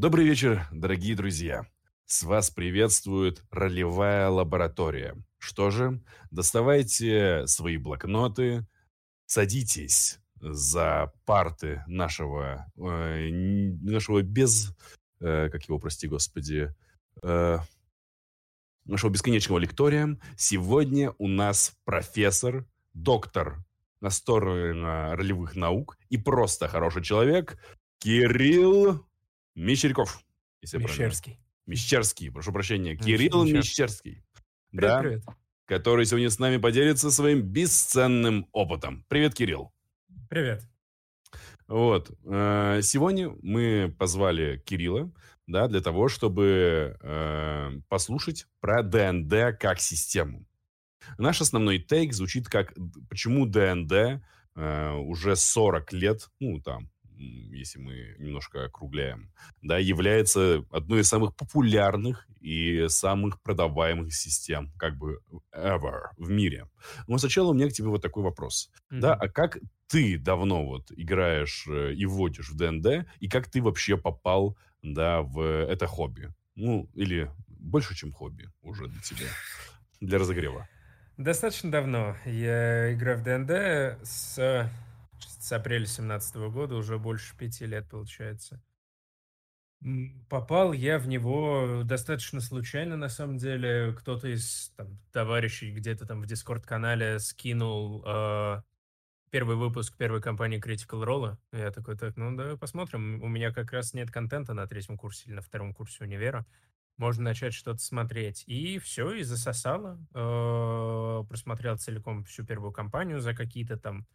Добрый вечер, дорогие друзья. С вас приветствует ролевая лаборатория. Что же, доставайте свои блокноты, садитесь за парты нашего, э, нашего без, э, как его, прости господи, э, нашего бесконечного лектория. Сегодня у нас профессор, доктор на сторону ролевых наук и просто хороший человек Кирилл Мещеряков. Мещерский. Мещерский, прошу прощения. Кирилл Мещерский. Привет, да, привет. Который сегодня с нами поделится своим бесценным опытом. Привет, Кирилл. Привет. Вот. Э, сегодня мы позвали Кирилла, да, для того, чтобы э, послушать про ДНД как систему. Наш основной тейк звучит как, почему ДНД э, уже 40 лет, ну, там, если мы немножко округляем, да, является одной из самых популярных и самых продаваемых систем, как бы, ever в мире. Но сначала у меня к тебе вот такой вопрос. Mm-hmm. Да, а как ты давно вот играешь э, и вводишь в ДНД, и как ты вообще попал, да, в это хобби? Ну, или больше, чем хобби уже для тебя, для разогрева. Достаточно давно. Я играю в ДНД с с апреля 2017 года, уже больше пяти лет получается. Попал я в него достаточно случайно, на самом деле. Кто-то из там, товарищей где-то там в Дискорд-канале скинул э, первый выпуск первой компании Critical Role. Я такой, так, ну да, посмотрим. У меня как раз нет контента на третьем курсе или на втором курсе универа. Можно начать что-то смотреть. И все, и засосало. Э, просмотрел целиком всю первую кампанию за какие-то там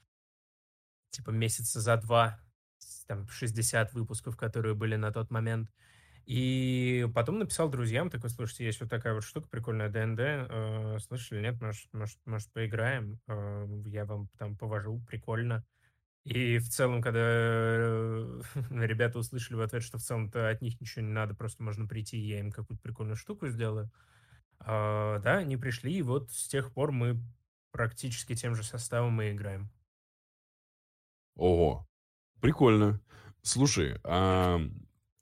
типа месяца за два, там 60 выпусков, которые были на тот момент. И потом написал друзьям, такой, слушайте, есть вот такая вот штука, прикольная ДНД, э, слышали, нет, может, может, может поиграем, э, я вам там повожу, прикольно. И в целом, когда э, ребята услышали в ответ, что в целом-то от них ничего не надо, просто можно прийти, я им какую-то прикольную штуку сделаю, э, да, они пришли, и вот с тех пор мы практически тем же составом и играем. Ого, прикольно. Слушай, а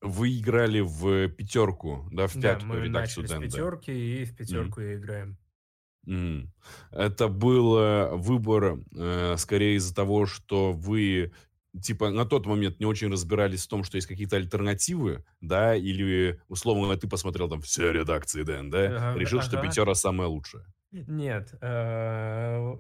вы играли в пятерку, да, в Да, пятую мы редакцию начали с пятерки, и в пятерку и играем. Мгм. Это был э, выбор э, скорее из-за того, что вы типа на тот момент не очень разбирались в том, что есть какие-то альтернативы, да, или условно ты посмотрел там все редакции ДНД, Ага, решил, что ага. пятера самая лучшая. Нет, э,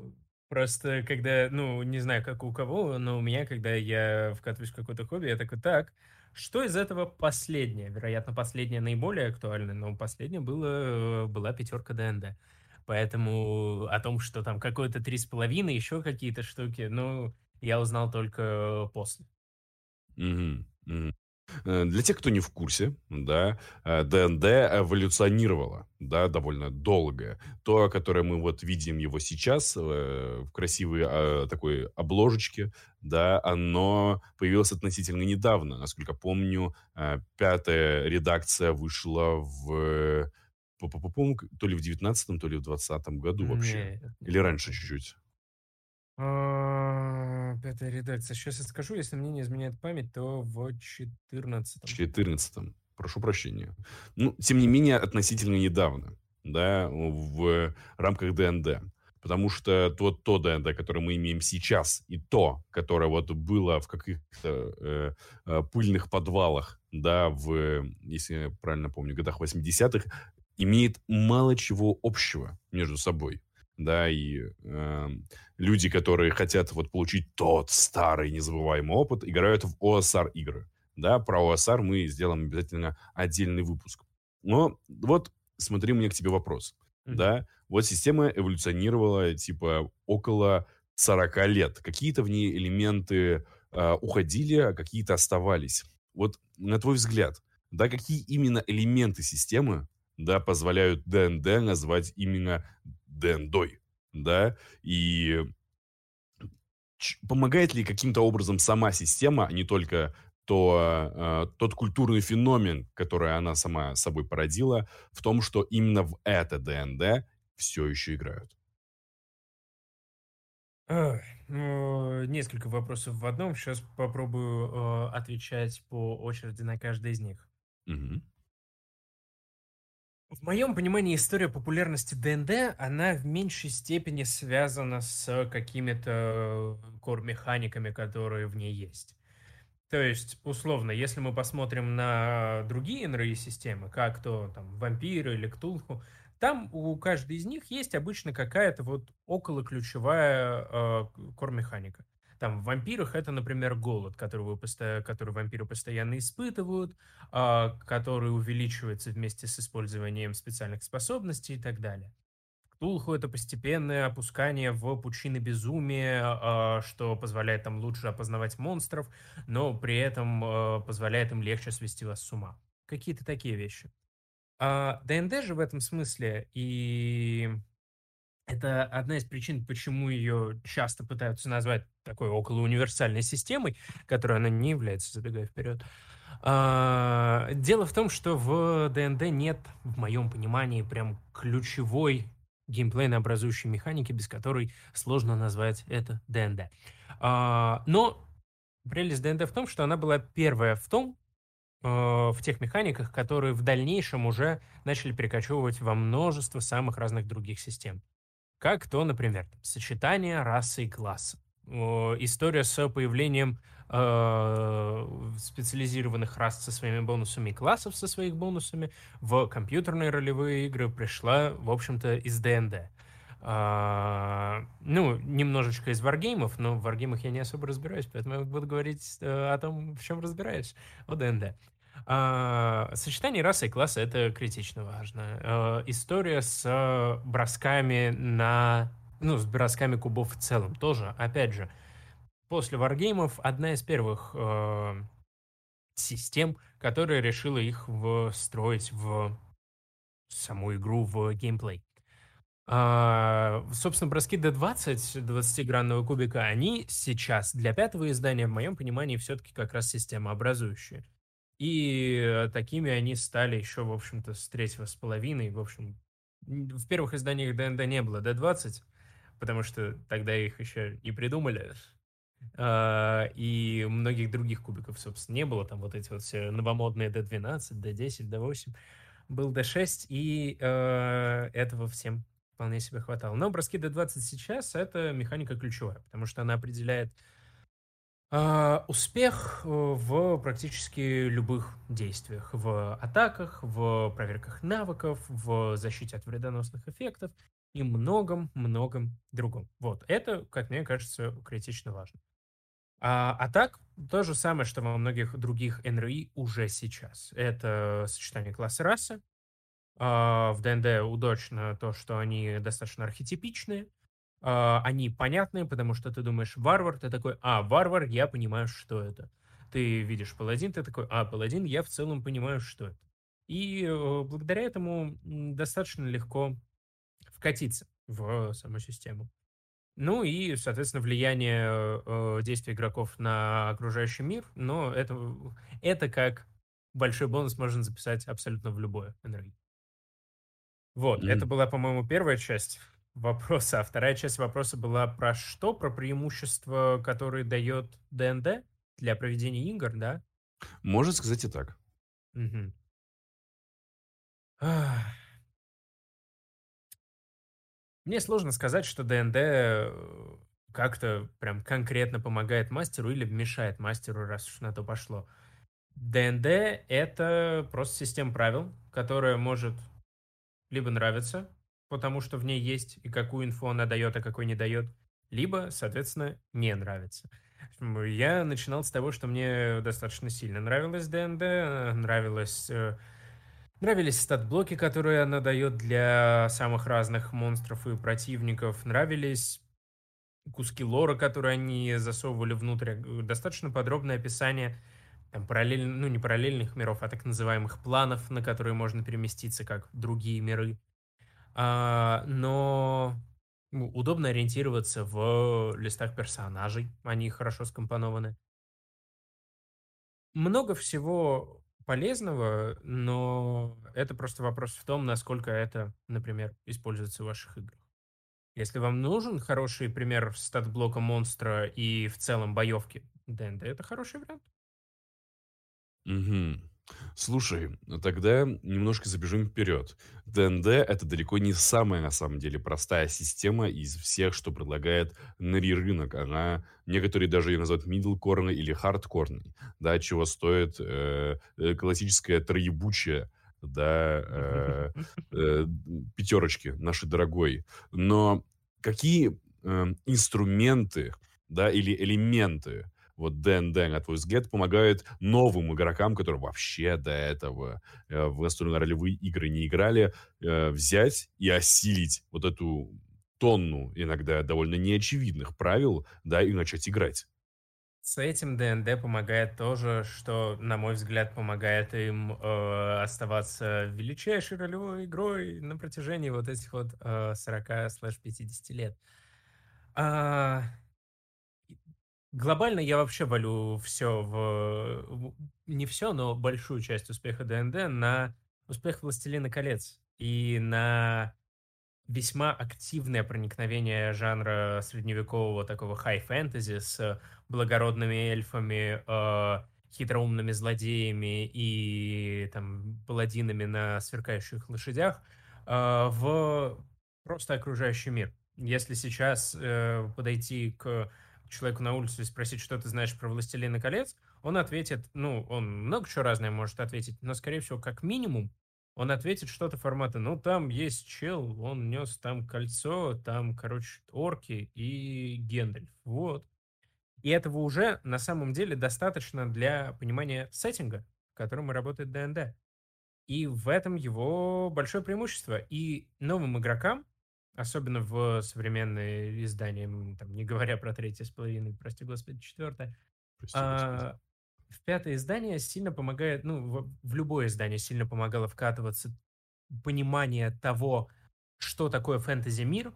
просто когда, ну, не знаю, как у кого, но у меня, когда я вкатываюсь в какое-то хобби, я такой, так, что из этого последнее? Вероятно, последнее наиболее актуальное, но последнее было, была пятерка ДНД. Поэтому о том, что там какое-то три с половиной, еще какие-то штуки, ну, я узнал только после. Мгм, мгм. Э, Для тех, кто не в курсе, да, э, ДНД эволюционировало, да, довольно долго. То, которое мы вот видим его сейчас э, в красивой э, такой обложечке, да, оно появилось относительно недавно. Насколько помню, пятая редакция вышла в пу-пу-пу-пум, то ли в девятнадцатом, то ли в двадцатом году вообще. Нет, Или раньше чуть-чуть. А, Пятая редакция. Сейчас я скажу, если мне не изменяет память, то в четырнадцатом. 14 Прошу прощения. Ну, тем не менее, относительно недавно, да, в рамках ДНД. Потому что то, то ДНД, которое мы имеем сейчас, и то, которое вот было в каких-то э, э, пыльных подвалах, да, в, если я правильно помню, годах 80-х, имеет мало чего общего между собой. Да, и э, люди, которые хотят вот получить тот старый незабываемый опыт, играют в OSR игры. Да, про OSR мы сделаем обязательно отдельный выпуск. Но вот смотри, у меня к тебе вопрос. Мгм. Да, вот система эволюционировала типа около 40 лет. Какие-то в ней элементы э, уходили, а какие-то оставались. Вот на твой взгляд, да, какие именно элементы системы, да, позволяют ДНД назвать именно ДНДой, да, и помогает ли каким-то образом сама система, а не только то, э, тот культурный феномен, который она сама собой породила, в том, что именно в это ДНД все еще играют. Ну, несколько вопросов в одном. Сейчас попробую э, отвечать по очереди на каждый из них. Мгм. В моем понимании история популярности ДНД, она в меньшей степени связана с какими-то кор-механиками, которые в ней есть. То есть, условно, если мы посмотрим на другие НРИ-системы, как то там вампиры или Ктулху, там у каждой из них есть обычно какая-то вот околоключевая э, кор-механика. Там в вампирах это, например, голод, который, вы который вампиры постоянно испытывают, э, который увеличивается вместе с использованием специальных способностей и так далее. Ктулху это постепенное опускание в пучины безумия, э, что позволяет там лучше опознавать монстров, но при этом э, позволяет им легче свести вас с ума. Какие-то такие вещи. А ДНД же в этом смысле, и это одна из причин, почему ее часто пытаются назвать такой около универсальной системой, которой она не является, забегая вперед. А, дело в том, что в ДНД нет, в моем понимании, прям ключевой геймплейно-образующей механики, без которой сложно назвать это ДНД. А, но прелесть ДНД в том, что она была первая в том, Э, в тех механиках, которые в дальнейшем уже начали перекочевывать во множество самых разных других систем. Как то, например, сочетание расы и класса. История с появлением э, специализированных рас со своими бонусами и классов со своими бонусами в компьютерные ролевые игры пришла, в общем-то, из ДНД. А, ну, немножечко из варгеймов, но в варгеймах я не особо разбираюсь, поэтому я буду говорить э, о том, в чем разбираюсь, о ДНД. А, сочетание расы и класса это критично важно. А, история с бросками на... Ну, с бросками кубов в целом тоже. Опять же, после варгеймов одна из первых э, систем, которая решила их встроить в саму игру, в геймплей. А, собственно, броски D20, 20-гранного кубика, они сейчас для пятого издания, в моем понимании, все-таки как раз системообразующие. И такими они стали еще, в общем-то, с третьего с половиной. В общем, в первых изданиях ДНД не было D20, потому что тогда их еще не придумали. А, и многих других кубиков, собственно, не было. Там вот эти вот все новомодные D12, D10, D8. Был D6, и э, этого всем вполне себе хватало. Но броски D20 сейчас — это механика ключевая, потому что она определяет а, успех э, в практически любых действиях. В атаках, в проверках навыков, в защите от вредоносных эффектов и многом-многом другом. Вот, это, как мне кажется, критично важно. А, а так, то же самое, что во многих других НРИ уже сейчас. Это сочетание класса расы. А, в ДНД удачно то, что они достаточно архетипичные, а, они понятные, потому что ты думаешь варвар, ты такой, а, варвар, я понимаю, что это. Ты видишь паладин, ты такой, а, паладин, я в целом понимаю, что это. И э, благодаря этому достаточно легко вкатиться в саму систему. Ну и, соответственно, влияние э, действий игроков на окружающий мир, но это, это как большой бонус можно записать абсолютно в любое НРИ. Вот, mm. это была, по-моему, первая часть вопроса. А вторая часть вопроса была про что? Про преимущества, которые дает ДНД для проведения игр, да? Можно сказать и так. Угу. Мне сложно сказать, что ДНД э, как-то прям конкретно помогает мастеру или мешает мастеру, раз уж на то пошло. ДНД — это просто система правил, которая может либо нравиться, потому что в ней есть и какую инфу она дает, а какой не дает, либо, соответственно, не нравится. Я начинал с того, что мне достаточно сильно нравилось ДНД, нравилось, э, нравились стат-блоки, которые она дает для самых разных монстров и противников, нравились куски лора, которые они засовывали внутрь, достаточно подробное описание там, параллель, ну, не параллельных миров, а так называемых планов, на которые можно переместиться, как другие миры. А, но удобно ориентироваться в листах персонажей, они хорошо скомпонованы. Много всего полезного, но это просто вопрос в том, насколько это, например, используется в ваших играх. Если вам нужен хороший пример стат-блока монстра и в целом боевки ДНД, это хороший вариант. Угу. Слушай, ну тогда немножко забежим вперед. ДНД- это далеко не самая, на самом деле, простая система из всех, что предлагает Нри рынок. Она некоторые даже ее называют мидлкорной или хардкорной, да, чего стоит э, э, классическая троебучая, да, э, э, пятерочки нашей дорогой. Но какие э, инструменты, да, или элементы вот ДНД, на твой взгляд, помогает новым игрокам, которые вообще до этого э, в настольно-ролевые игры не играли, э, взять и осилить вот эту тонну иногда довольно неочевидных правил, да, и начать играть. С этим ДНД помогает тоже, что, на мой взгляд, помогает им э, оставаться величайшей ролевой игрой на протяжении вот этих вот э, 40-50 лет. А, Глобально я вообще валю все в, не все, но большую часть успеха ДНД на успех «Властелина колец» и на весьма активное проникновение жанра средневекового такого хай-фэнтези с благородными эльфами, э, хитроумными злодеями и там паладинами на сверкающих лошадях э, в просто окружающий мир. Если сейчас э, подойти к человеку на улице и спросить, что ты знаешь про «Властелина колец», он ответит, ну, он много чего разное может ответить, но, скорее всего, как минимум, он ответит что-то формата, ну, там есть чел, он нес там кольцо, там, короче, орки и Гендальф, вот. И этого уже на самом деле достаточно для понимания сеттинга, в котором работает ДНД. И в этом его большое преимущество. И новым игрокам Особенно в современные издания, там, не говоря про третье с половиной, прости господи, четвертое. Прости, А, в пятое издание сильно помогает, ну, в, в любое издание сильно помогало вкатываться понимание того, что такое фэнтези-мир,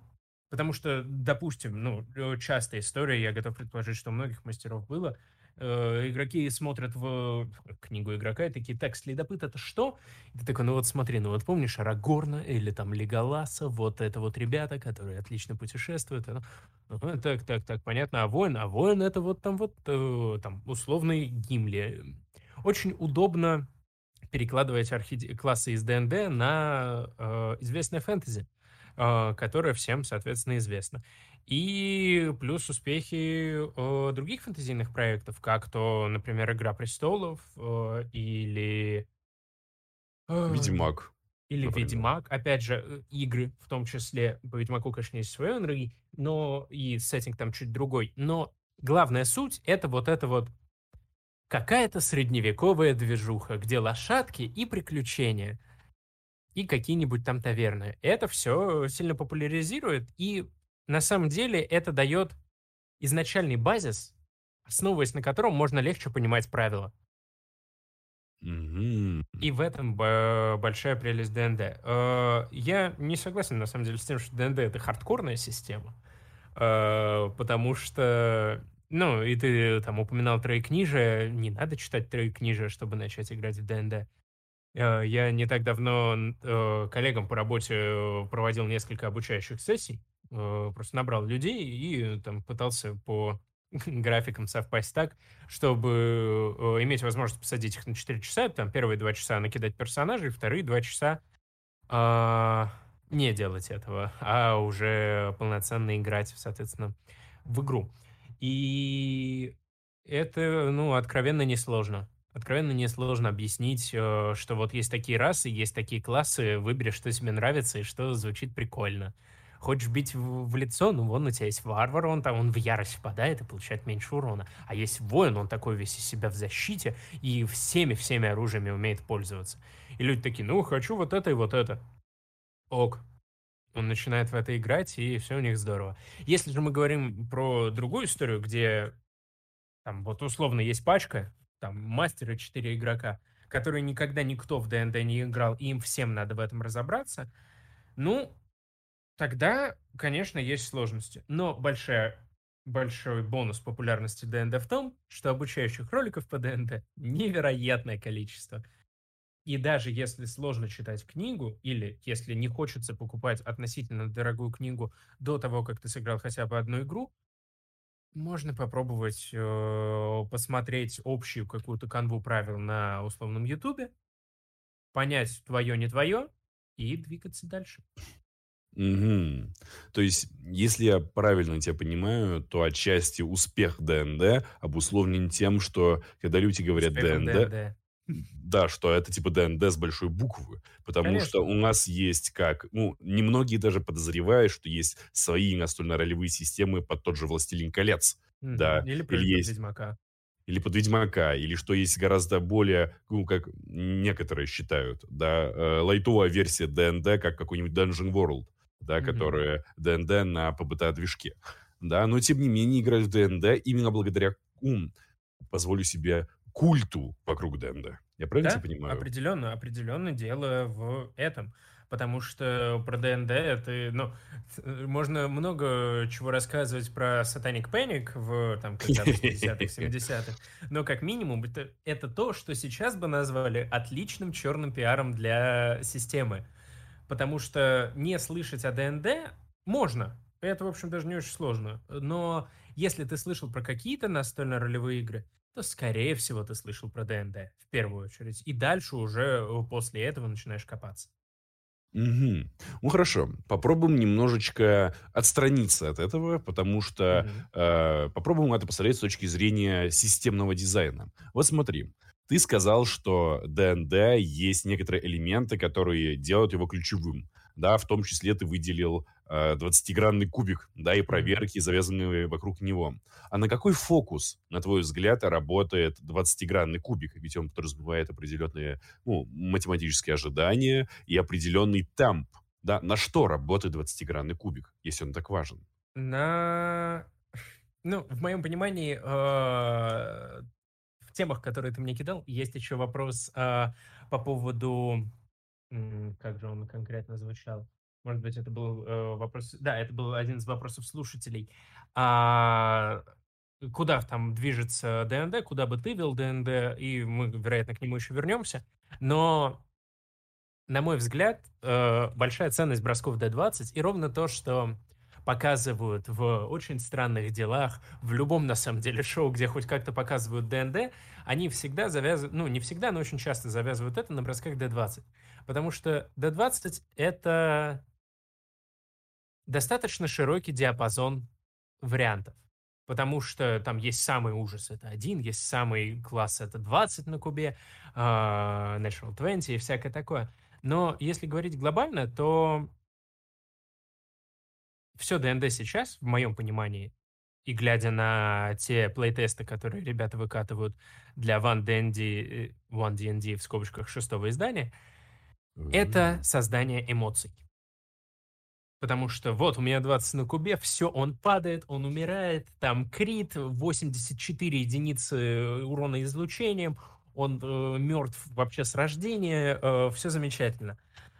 потому что, допустим, ну, э, частая история, я готов предположить, что у многих мастеров было, э, игроки смотрят в книгу игрока и такие, так, следопыт это что? И ты такой, ну вот смотри, ну вот помнишь Арагорна или там Леголаса, вот это вот ребята, которые отлично путешествуют. Это, ага, так, так, так, понятно. А воин? А воин это вот там вот, э, там, условный Гимли. Очень удобно перекладывать архи... классы из ДНД на э, известное фэнтези, э, которое всем, соответственно, известно. И плюс успехи э, других фэнтезийных проектов, как то, например, «Игра престолов» э, или... э, Ведьмак. Или например. Ведьмак. Опять же, э, игры в том числе. По Ведьмаку, конечно, есть свои энергии, но и сеттинг там чуть другой. Но главная суть — это вот это вот какая-то средневековая движуха, где лошадки и приключения, и какие-нибудь там таверны. Это все сильно популяризирует, и на самом деле это дает изначальный базис, основываясь на котором можно легче понимать правила. Mm-hmm. И в этом большая прелесть ДНД. Э, я не согласен, на самом деле, с тем, что ДНД — это хардкорная система, э, потому что, ну, и ты там упоминал троекнижие, не надо читать троекнижие, чтобы начать играть в ДНД. Э, я не так давно коллегам по работе проводил несколько обучающих сессий, Э, просто набрал людей и там пытался по графикам совпасть так, чтобы э, иметь возможность посадить их на 4 часа, там первые 2 часа накидать персонажей, вторые 2 часа а, не делать этого, а уже полноценно играть, соответственно, в игру. И это, ну, откровенно несложно. Откровенно несложно объяснить, э, что вот есть такие расы, есть такие классы, выбери, что тебе нравится и что звучит прикольно. Хочешь бить в, в лицо, ну вон у тебя есть варвар, он там, он в ярость впадает и получает меньше урона. А есть воин, он такой весь из себя в защите и всеми-всеми оружиями умеет пользоваться. И люди такие, ну, хочу вот это и вот это. Ок. Он начинает в это играть, и все у них здорово. Если же мы говорим про другую историю, где там вот условно есть пачка, там мастера 4 игрока, которые никогда никто в ДНД не играл, и им всем надо в этом разобраться, ну, Тогда, конечно, есть сложности. Но большая, большой бонус популярности ДНД в том, что обучающих роликов по ДНД невероятное количество. И даже если сложно читать книгу, или если не хочется покупать относительно дорогую книгу до того, как ты сыграл хотя бы одну игру, Можно попробовать э, посмотреть общую какую-то канву правил на условном Ютубе, понять твое, не твое, и двигаться дальше. Мгм. То есть, если я правильно тебя понимаю, то отчасти успех ДНД обусловлен тем, что когда люди говорят Успехом ДНД, ДНД. да, что это типа ДНД с большой буквы. Потому что Конечно. у нас есть как, ну, немногие даже подозревают, что есть свои настольно-ролевые системы под тот же «Властелин колец». Мгм. Да, Или или под есть Ведьмака. или под Ведьмака, или что есть гораздо более, ну, как некоторые считают, да, э, лайтовая версия ДНД, как какой-нибудь Dungeon World, да, Мгм. которая D&D на PbtA-движке. Да, но тем не менее играть в ДНД именно благодаря, ум, позволю себе, культу вокруг ДНД. Я правильно тебя Да, понимаю? определенно, определенно дело в этом. Потому что про ДНД это, ну, э, можно много чего рассказывать про Satanic Panic в, там, когда 80-х, 70-х, но как минимум это, это то, что сейчас бы назвали отличным черным пиаром для системы. Потому что не слышать о ДНД можно. Это, в общем, даже не очень сложно. Но если ты слышал про какие-то настольно-ролевые игры, то, скорее всего, ты слышал про ДНД в первую очередь. И дальше уже э, после этого начинаешь копаться. Мгм. Ну хорошо, попробуем немножечко отстраниться от этого, потому что Мгм. э, попробуем это посмотреть с точки зрения системного дизайна. Вот смотри, ты сказал, что ДНД есть некоторые элементы, которые делают его ключевым. Да, в том числе ты выделил э, 20-гранный кубик, да, и проверки, завязанные вокруг него. А на какой фокус, на твой взгляд, работает 20-гранный кубик? Ведь он подразумевает определенные ну, математические ожидания и определенный темп. Да? На что работает 20-гранный кубик, если он так важен? На... Ну, в моем понимании, э, темах, которые ты мне кидал, есть еще вопрос э, по поводу... Как же он конкретно звучал? Может быть, это был э, вопрос... Да, это был один из вопросов слушателей. А, Куда там движется ДНД, куда бы ты вел ДНД, и мы, вероятно, к нему еще вернемся. Но на мой взгляд, э, большая ценность бросков D20 и ровно то, что показывают в очень странных делах, в любом, на самом деле, шоу, где хоть как-то показывают ДНД, они всегда завязывают, ну, не всегда, но очень часто завязывают это на бросках D20. Потому что D20 — это достаточно широкий диапазон вариантов. Потому что там есть самый ужас, это один, есть самый класс, это 20 на кубе, а, Natural 20 и всякое такое. Но если говорить глобально, то все ДНД сейчас, в моем понимании, и глядя на те плейтесты, которые ребята выкатывают для One D&D, э, One D&D в скобочках шестого издания, это создание эмоций. Потому что вот у меня 20 на кубе, все, он падает, он умирает, там крит, 84 единицы урона излучением, он э, мертв вообще с рождения, все замечательно.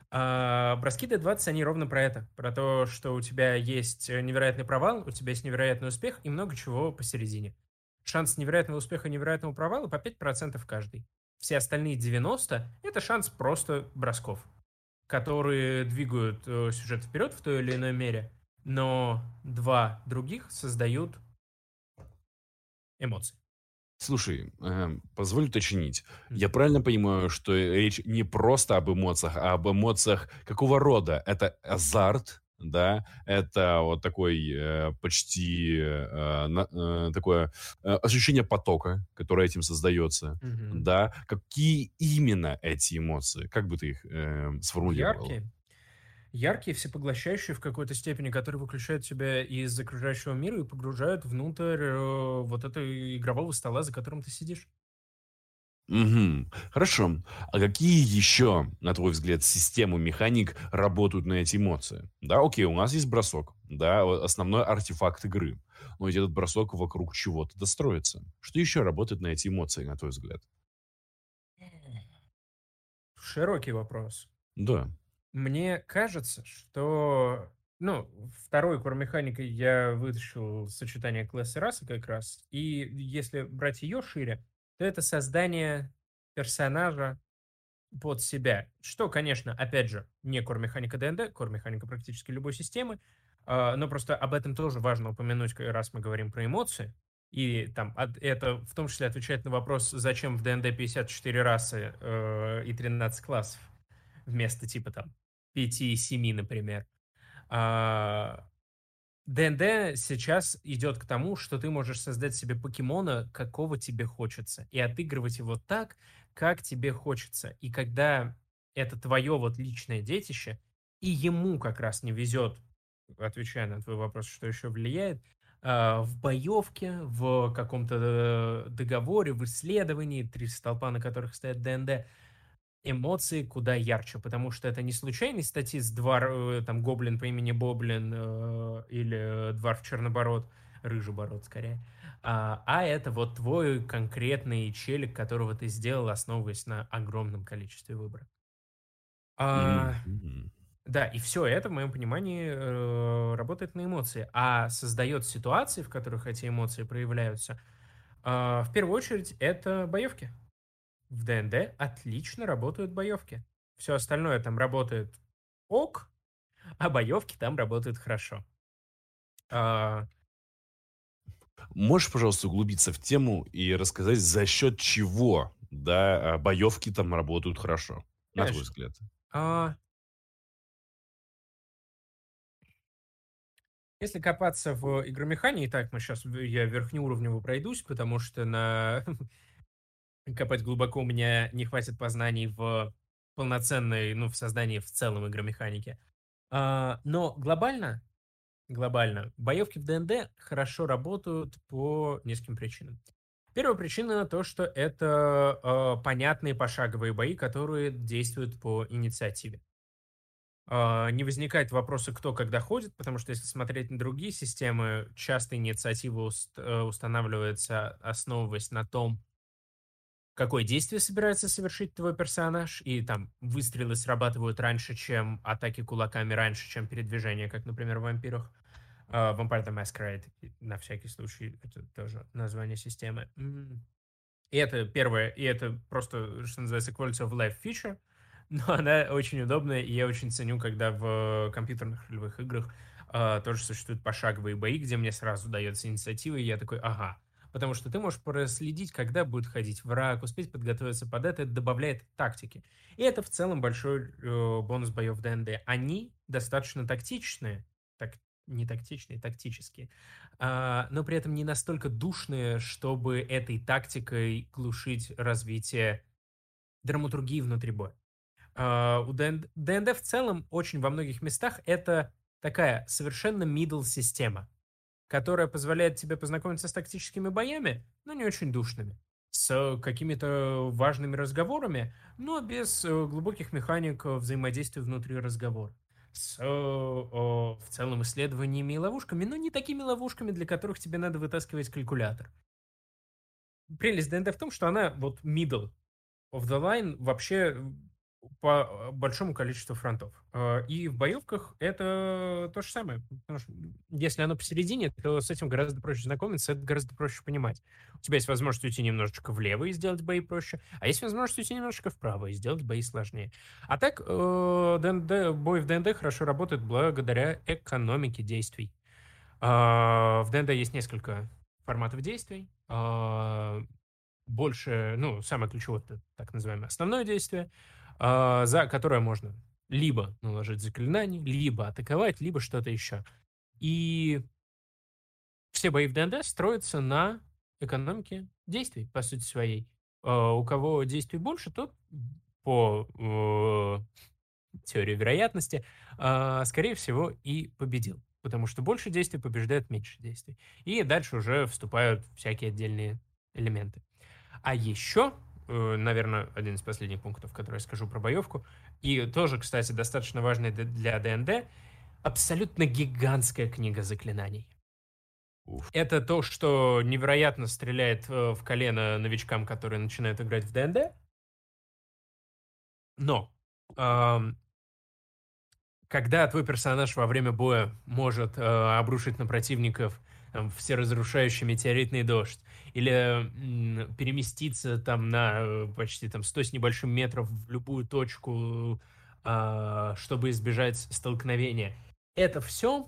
А броски D20, они ровно про это. Про то, что у тебя есть невероятный провал, у тебя есть невероятный успех и много чего посередине. Шанс невероятного успеха и невероятного провала по 5% каждый. Все остальные 90 – это шанс просто бросков, которые двигают э, сюжет вперед в той или иной мере, но два других создают эмоции. Слушай, эм, позволь уточнить. Я правильно понимаю, что речь не просто об эмоциях, а об эмоциях какого рода? Это азарт, да? Это вот такой э, почти э, на- э, такое э, ощущение потока, которое этим создается, Мгм. да? Какие именно эти эмоции? Как бы ты их эм, сформулировал? Яркие. Яркие, всепоглощающие в какой-то степени, которые выключают тебя из окружающего мира и погружают внутрь э, вот этого игрового стола, за которым ты сидишь. Мгм. Хорошо. А какие еще, на твой взгляд, системы механик работают на эти эмоции? Да, окей, у нас есть бросок, да, основной артефакт игры. Но ведь этот бросок вокруг чего-то достроится. Что еще работает на эти эмоции, на твой взгляд? Широкий вопрос. Да. Мне кажется, что... Ну, второй кор механикой я вытащил сочетание класса расы как раз. И если брать ее шире, то это создание персонажа под себя. Что, конечно, опять же, не кор механика ДНД, кор механика практически любой системы. А, но просто об этом тоже важно упомянуть, раз мы говорим про эмоции. И там это в том числе отвечает на вопрос, зачем в ДНД 54 расы э, и 13 классов вместо типа там 5-7, например. А, ДНД сейчас идет к тому, что ты можешь создать себе покемона, какого тебе хочется, и отыгрывать его так, как тебе хочется. И когда это твое вот личное детище, и ему как раз не везет, отвечая на твой вопрос, что еще влияет, а, в боевке, в каком-то э, договоре, в исследовании, три столпа, на которых стоят ДНД, эмоции куда ярче, потому что это не случайный статист, двор, э, там, гоблин по имени Боблин э, или дварф Чернобород, Рыжебород скорее, а, а это вот твой конкретный челик, которого ты сделал, основываясь на огромном количестве выбора. А, mm-hmm. Да, и все это, в моем понимании, э, работает на эмоции, а создает ситуации, в которых эти эмоции проявляются. Э, в первую очередь, это боевки. В ДНД отлично работают боевки. Все остальное там работает ок, а боевки там работают хорошо. А... Можешь, пожалуйста, углубиться в тему и рассказать, за счет чего да, а, боевки там работают хорошо, на твой взгляд? А, Если копаться в игромехании, так, мы сейчас, я верхнеуровнево пройдусь, потому что на копать глубоко у меня не хватит познаний в полноценной, ну, в создании в целом игромеханики. А, но глобально, глобально, боевки в ДНД хорошо работают по нескольким причинам. Первая причина то, что это э, понятные пошаговые бои, которые действуют по инициативе. А, не возникает вопроса, кто когда ходит, потому что если смотреть на другие системы, часто инициатива уст, э, устанавливается, основываясь на том, какое действие собирается совершить твой персонаж, и там выстрелы срабатывают раньше, чем атаки кулаками, раньше, чем передвижение, как, например, в вампирах. Uh, Vampire the Masquerade, на всякий случай, это тоже название системы. И это первое, и это просто, что называется, quality of life feature, но она очень удобная, и я очень ценю, когда в компьютерных ролевых играх э, тоже существуют пошаговые бои, где мне сразу дается инициатива, и я такой, ага. Потому что ты можешь проследить, когда будет ходить враг, успеть подготовиться под это, это добавляет тактики. И это в целом большой э, бонус боев ДНД. Они достаточно тактичные, так, не тактичные, тактические, а, но при этом не настолько душные, чтобы этой тактикой глушить развитие драматургии внутри боя. Uh, у ДНД, ДНД в целом очень во многих местах это такая совершенно middle система, которая позволяет тебе познакомиться с тактическими боями, но не очень душными, с какими-то важными разговорами, но без uh, глубоких механик взаимодействия внутри разговора. С uh, в целом исследованиями и ловушками, но не такими ловушками, для которых тебе надо вытаскивать калькулятор. Прелесть ДНД в том, что она вот middle of the line вообще по э, большому количеству фронтов. Э, и в боевках это то же самое. Потому что если оно посередине, то с этим гораздо проще знакомиться, это гораздо проще понимать. У тебя есть возможность уйти немножечко влево и сделать бои проще, а есть возможность уйти немножечко вправо и сделать бои сложнее. А так, ДНД, э, бой в ДНД хорошо работает благодаря экономике действий. В ДНД есть несколько форматов действий. Больше, ну, самое ключевое, это так называемое основное действие — а, за которое можно либо наложить заклинание, либо атаковать, либо что-то еще. И все бои в ДНД строятся на экономике действий, по сути своей. А, у кого действий больше, тот по э, теории вероятности, э, скорее всего, и победил. Потому что больше действий побеждает меньше действий. И дальше уже вступают всякие отдельные элементы. А еще наверное, один из последних пунктов, который я скажу про боевку. И тоже, кстати, достаточно важный для ДНД. Абсолютно гигантская книга заклинаний. Уф. Это то, что невероятно стреляет э, в колено новичкам, которые начинают играть в ДНД. Но эм, когда твой персонаж во время боя может э, обрушить на противников там, всеразрушающий метеоритный дождь, или переместиться там на э, почти там 100 с небольшим метров в любую точку, а, чтобы избежать столкновения. Это все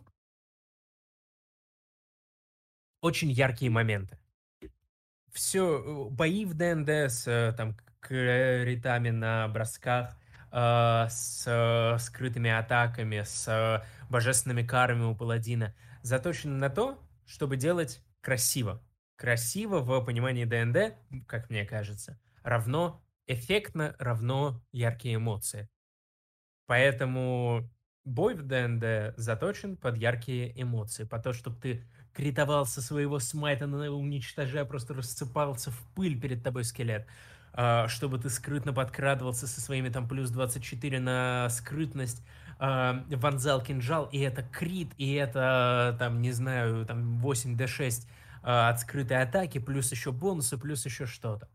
очень яркие моменты. Все, бои в ДНД с там критами на бросках, с скрытыми атаками, с божественными карами у паладина, заточены на то, чтобы делать красиво. Красиво в понимании ДНД, как мне кажется, равно эффектно, равно яркие эмоции. Поэтому бой в ДНД заточен под яркие эмоции, по то, чтобы ты критовал со своего смайта, уничтожая, просто рассыпался в пыль перед тобой скелет. А, чтобы ты скрытно подкрадывался со своими там плюс 24 на скрытность, а, вонзал кинжал, и это крит, и это, там, не знаю, там 8d6 а, от скрытой атаки, плюс еще бонусы, плюс еще что-то.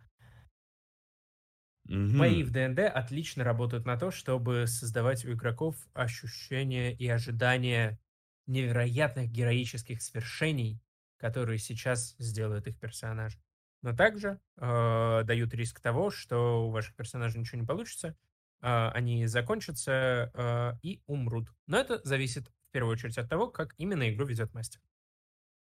Mm-hmm. Бои в ДНД отлично работают на то, чтобы создавать у игроков ощущение и ожидание невероятных героических свершений, которые сейчас сделают их персонажи. Но также э, дают риск того, что у ваших персонажей ничего не получится, э, они закончатся э, и умрут. Но это зависит в первую очередь от того, как именно игру ведет мастер.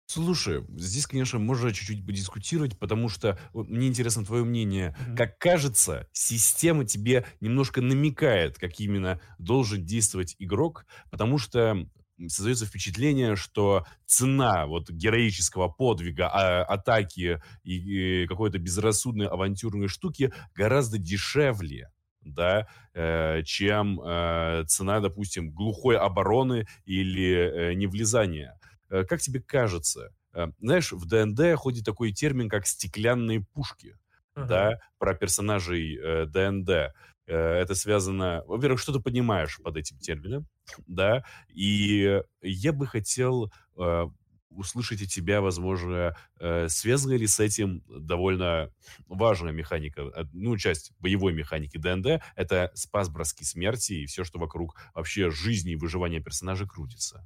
Слушай, здесь, конечно, можно чуть-чуть подискутировать, потому что мне интересно твое мнение. Mm-hmm. Как кажется, система тебе немножко намекает, как именно должен действовать игрок, потому что создается впечатление, что цена вот героического подвига, а, атаки и, и какой-то безрассудной авантюрной штуки гораздо дешевле да, э, чем э, цена, допустим, глухой обороны или э, невлезания. Как тебе кажется, знаешь, в ДНД ходит такой термин, как стеклянные пушки, uh-huh. да, про персонажей э, ДНД. Э, это связано, во-первых, что ты понимаешь под этим термином, да, и я бы хотел э, услышать от тебя, возможно, э, связана ли с этим довольно важная механика, э, ну, часть боевой механики ДНД, это спас броски смерти и все, что вокруг вообще жизни и выживания персонажа крутится.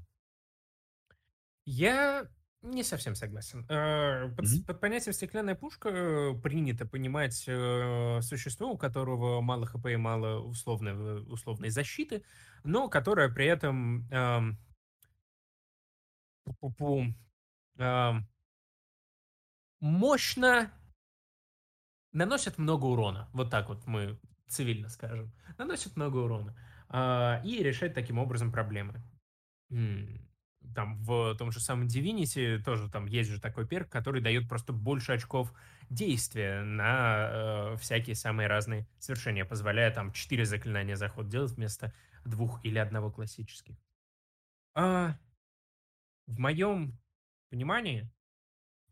Я не совсем согласен. Э, под, mm-hmm. под понятием стеклянная пушка принято понимать существо, у которого мало хп и мало условной, условной защиты, но которое при этом эм, мощно наносит много урона. Вот так вот мы цивильно скажем. Наносит много урона. Э, и решает таким образом проблемы. Там в том же самом Divinity тоже там есть же такой перк, который дает просто больше очков действия на э, всякие самые разные совершения, позволяя там 4 заклинания заход делать вместо двух или одного классических. А, в моем понимании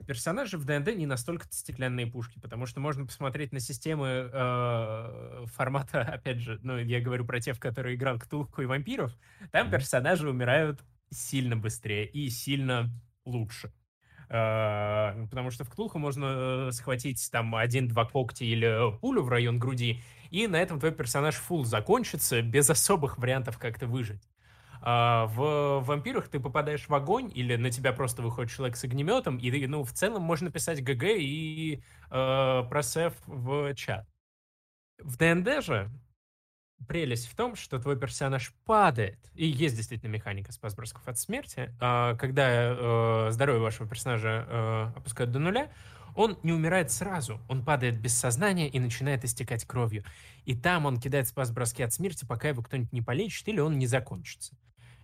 персонажи в ДНД не настолько стеклянные пушки, потому что можно посмотреть на системы э, формата, опять же, ну, я говорю про тех, которые играл Ктулху и вампиров, там персонажи умирают сильно быстрее и сильно лучше. Uh, потому что в Ктулху можно э, схватить там один-два когти или пулю в район груди, и на этом твой персонаж фул закончится без особых вариантов как-то выжить. Uh, в вампирах ты попадаешь в огонь, или на тебя просто выходит человек с огнеметом, и ну, в целом можно писать ГГ и uh, просев в чат. В ДНД же прелесть в том, что твой персонаж падает, и есть действительно механика спас бросков от смерти, а, когда э, здоровье вашего персонажа э, опускают до нуля, он не умирает сразу, он падает без сознания и начинает истекать кровью. И там он кидает спас броски от смерти, пока его кто-нибудь не полечит или он не закончится.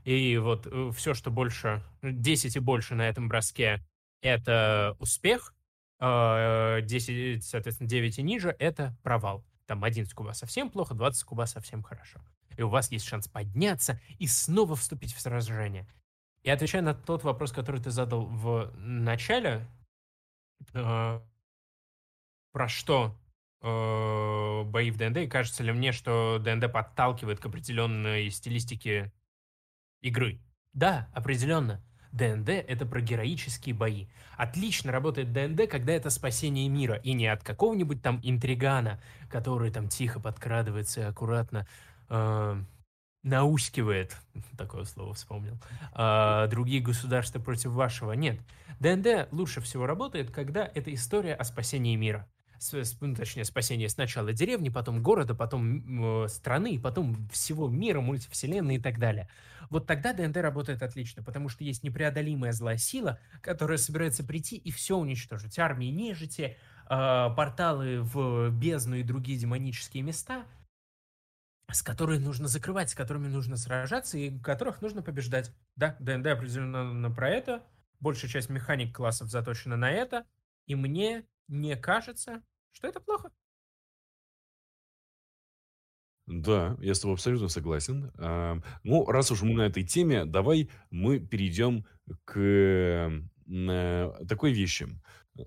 И вот э, все, что больше, 10 и больше на этом броске, это успех, 10, соответственно, 9 и ниже, это провал. Там 11 куба совсем плохо, 20 куба совсем хорошо. И у вас есть шанс подняться и снова вступить в сражение. И отвечая на тот вопрос, который ты задал в начале, э, про что э, бои в ДНД, и кажется ли мне, что ДНД подталкивает к определенной стилистике игры? Да, определенно. ДНД — это про героические бои. Отлично работает ДНД, когда это спасение мира, и не от какого-нибудь там интригана, который там тихо подкрадывается и аккуратно э, наускивает, такое слово вспомнил, э, другие государства против вашего. Нет. ДНД лучше всего работает, когда это история о спасении мира. Ну, точнее, спасение сначала деревни, потом города, потом страны, потом всего мира, мультивселенной и так далее. Вот тогда ДНД работает отлично, потому что есть непреодолимая злая сила, которая собирается прийти и все уничтожить. Армии нежити, э, порталы в бездну и другие демонические места, с которыми нужно закрывать, с которыми нужно сражаться и которых нужно побеждать. Да, ДНД определенно про это. Большая часть механик классов заточена на это. И мне не кажется, что это плохо. Да, я с тобой абсолютно согласен. А, ну, раз уж мы на этой теме, давай мы перейдем к э, такой вещи.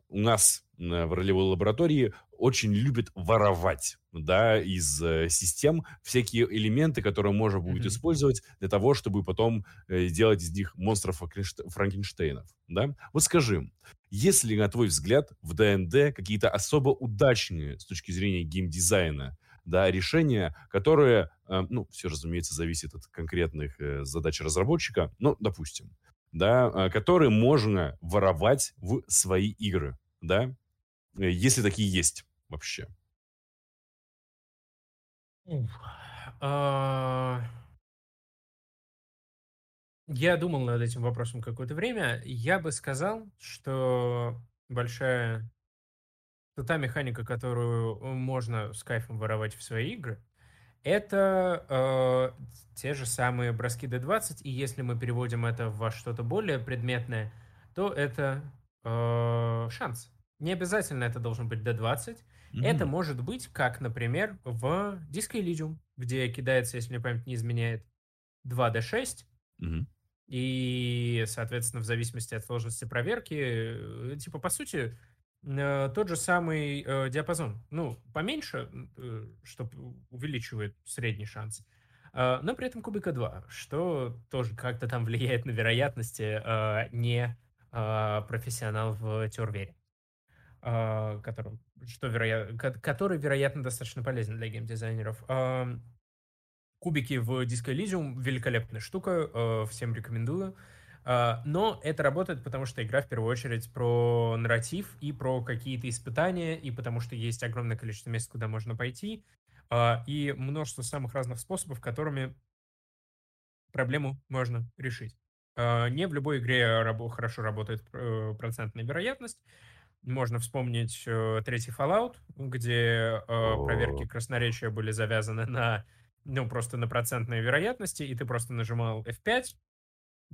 У нас в ролевой лаборатории очень любят воровать да, из э, систем всякие элементы, которые можно будет mm-hmm. использовать для того, чтобы потом э, сделать из них монстров Франкенштейнов. Да? Вот скажи, есть ли, на твой взгляд, в ДНД какие-то особо удачные с точки зрения геймдизайна да, решения, которые, э, ну, все, разумеется, зависит от конкретных э, задач разработчика, ну, допустим, да, э, которые можно воровать в свои игры, да, если такие есть вообще. А, я думал над этим вопросом какое-то время. Я бы сказал, что большая что та механика, которую можно с кайфом воровать в свои игры, это э, те же самые броски D20, и если мы переводим это во что-то более предметное, то это э, шанс. Не обязательно это должен быть D20. Mm-hmm. Это может быть, как, например, в Disco Elysium, где кидается, если мне память не изменяет, 2D6. Mm-hmm. И, соответственно, в зависимости от сложности проверки, э, типа, по сути, э, тот же самый э, диапазон. Ну, поменьше, э, что увеличивает средний шанс. Э, но при этом кубика 2, что тоже как-то там влияет на вероятности не профессионал в Тервере. Э, который, что вероятно, который, вероятно, достаточно полезен для геймдизайнеров. Э, Кубики в Disco Elysium великолепная штука, э, всем рекомендую. Э, но это работает, потому что игра в первую очередь про нарратив и про какие-то испытания, и потому что есть огромное количество мест, куда можно пойти, э, и множество самых разных способов, которыми проблему можно решить. Не в любой игре хорошо работает процентная вероятность. Можно вспомнить третий Fallout, где проверки красноречия были завязаны на ну, просто на процентные вероятности, и ты просто нажимал F5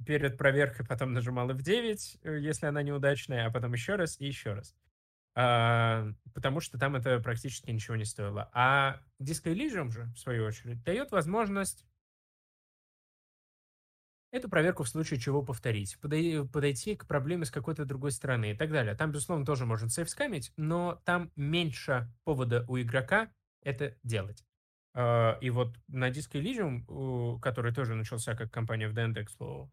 перед проверкой, потом нажимал F9, э, если она неудачная, а потом еще раз и еще раз. А, потому что там это практически ничего не стоило. А Disco Elysium же, в свою очередь, дает возможность эту проверку в случае чего повторить, подойти, к проблеме с какой-то другой стороны и так далее. Там, безусловно, тоже можно сейфскамить, но там меньше повода у игрока это делать. А, и вот на Disco Elysium, который тоже начался как компания в слову,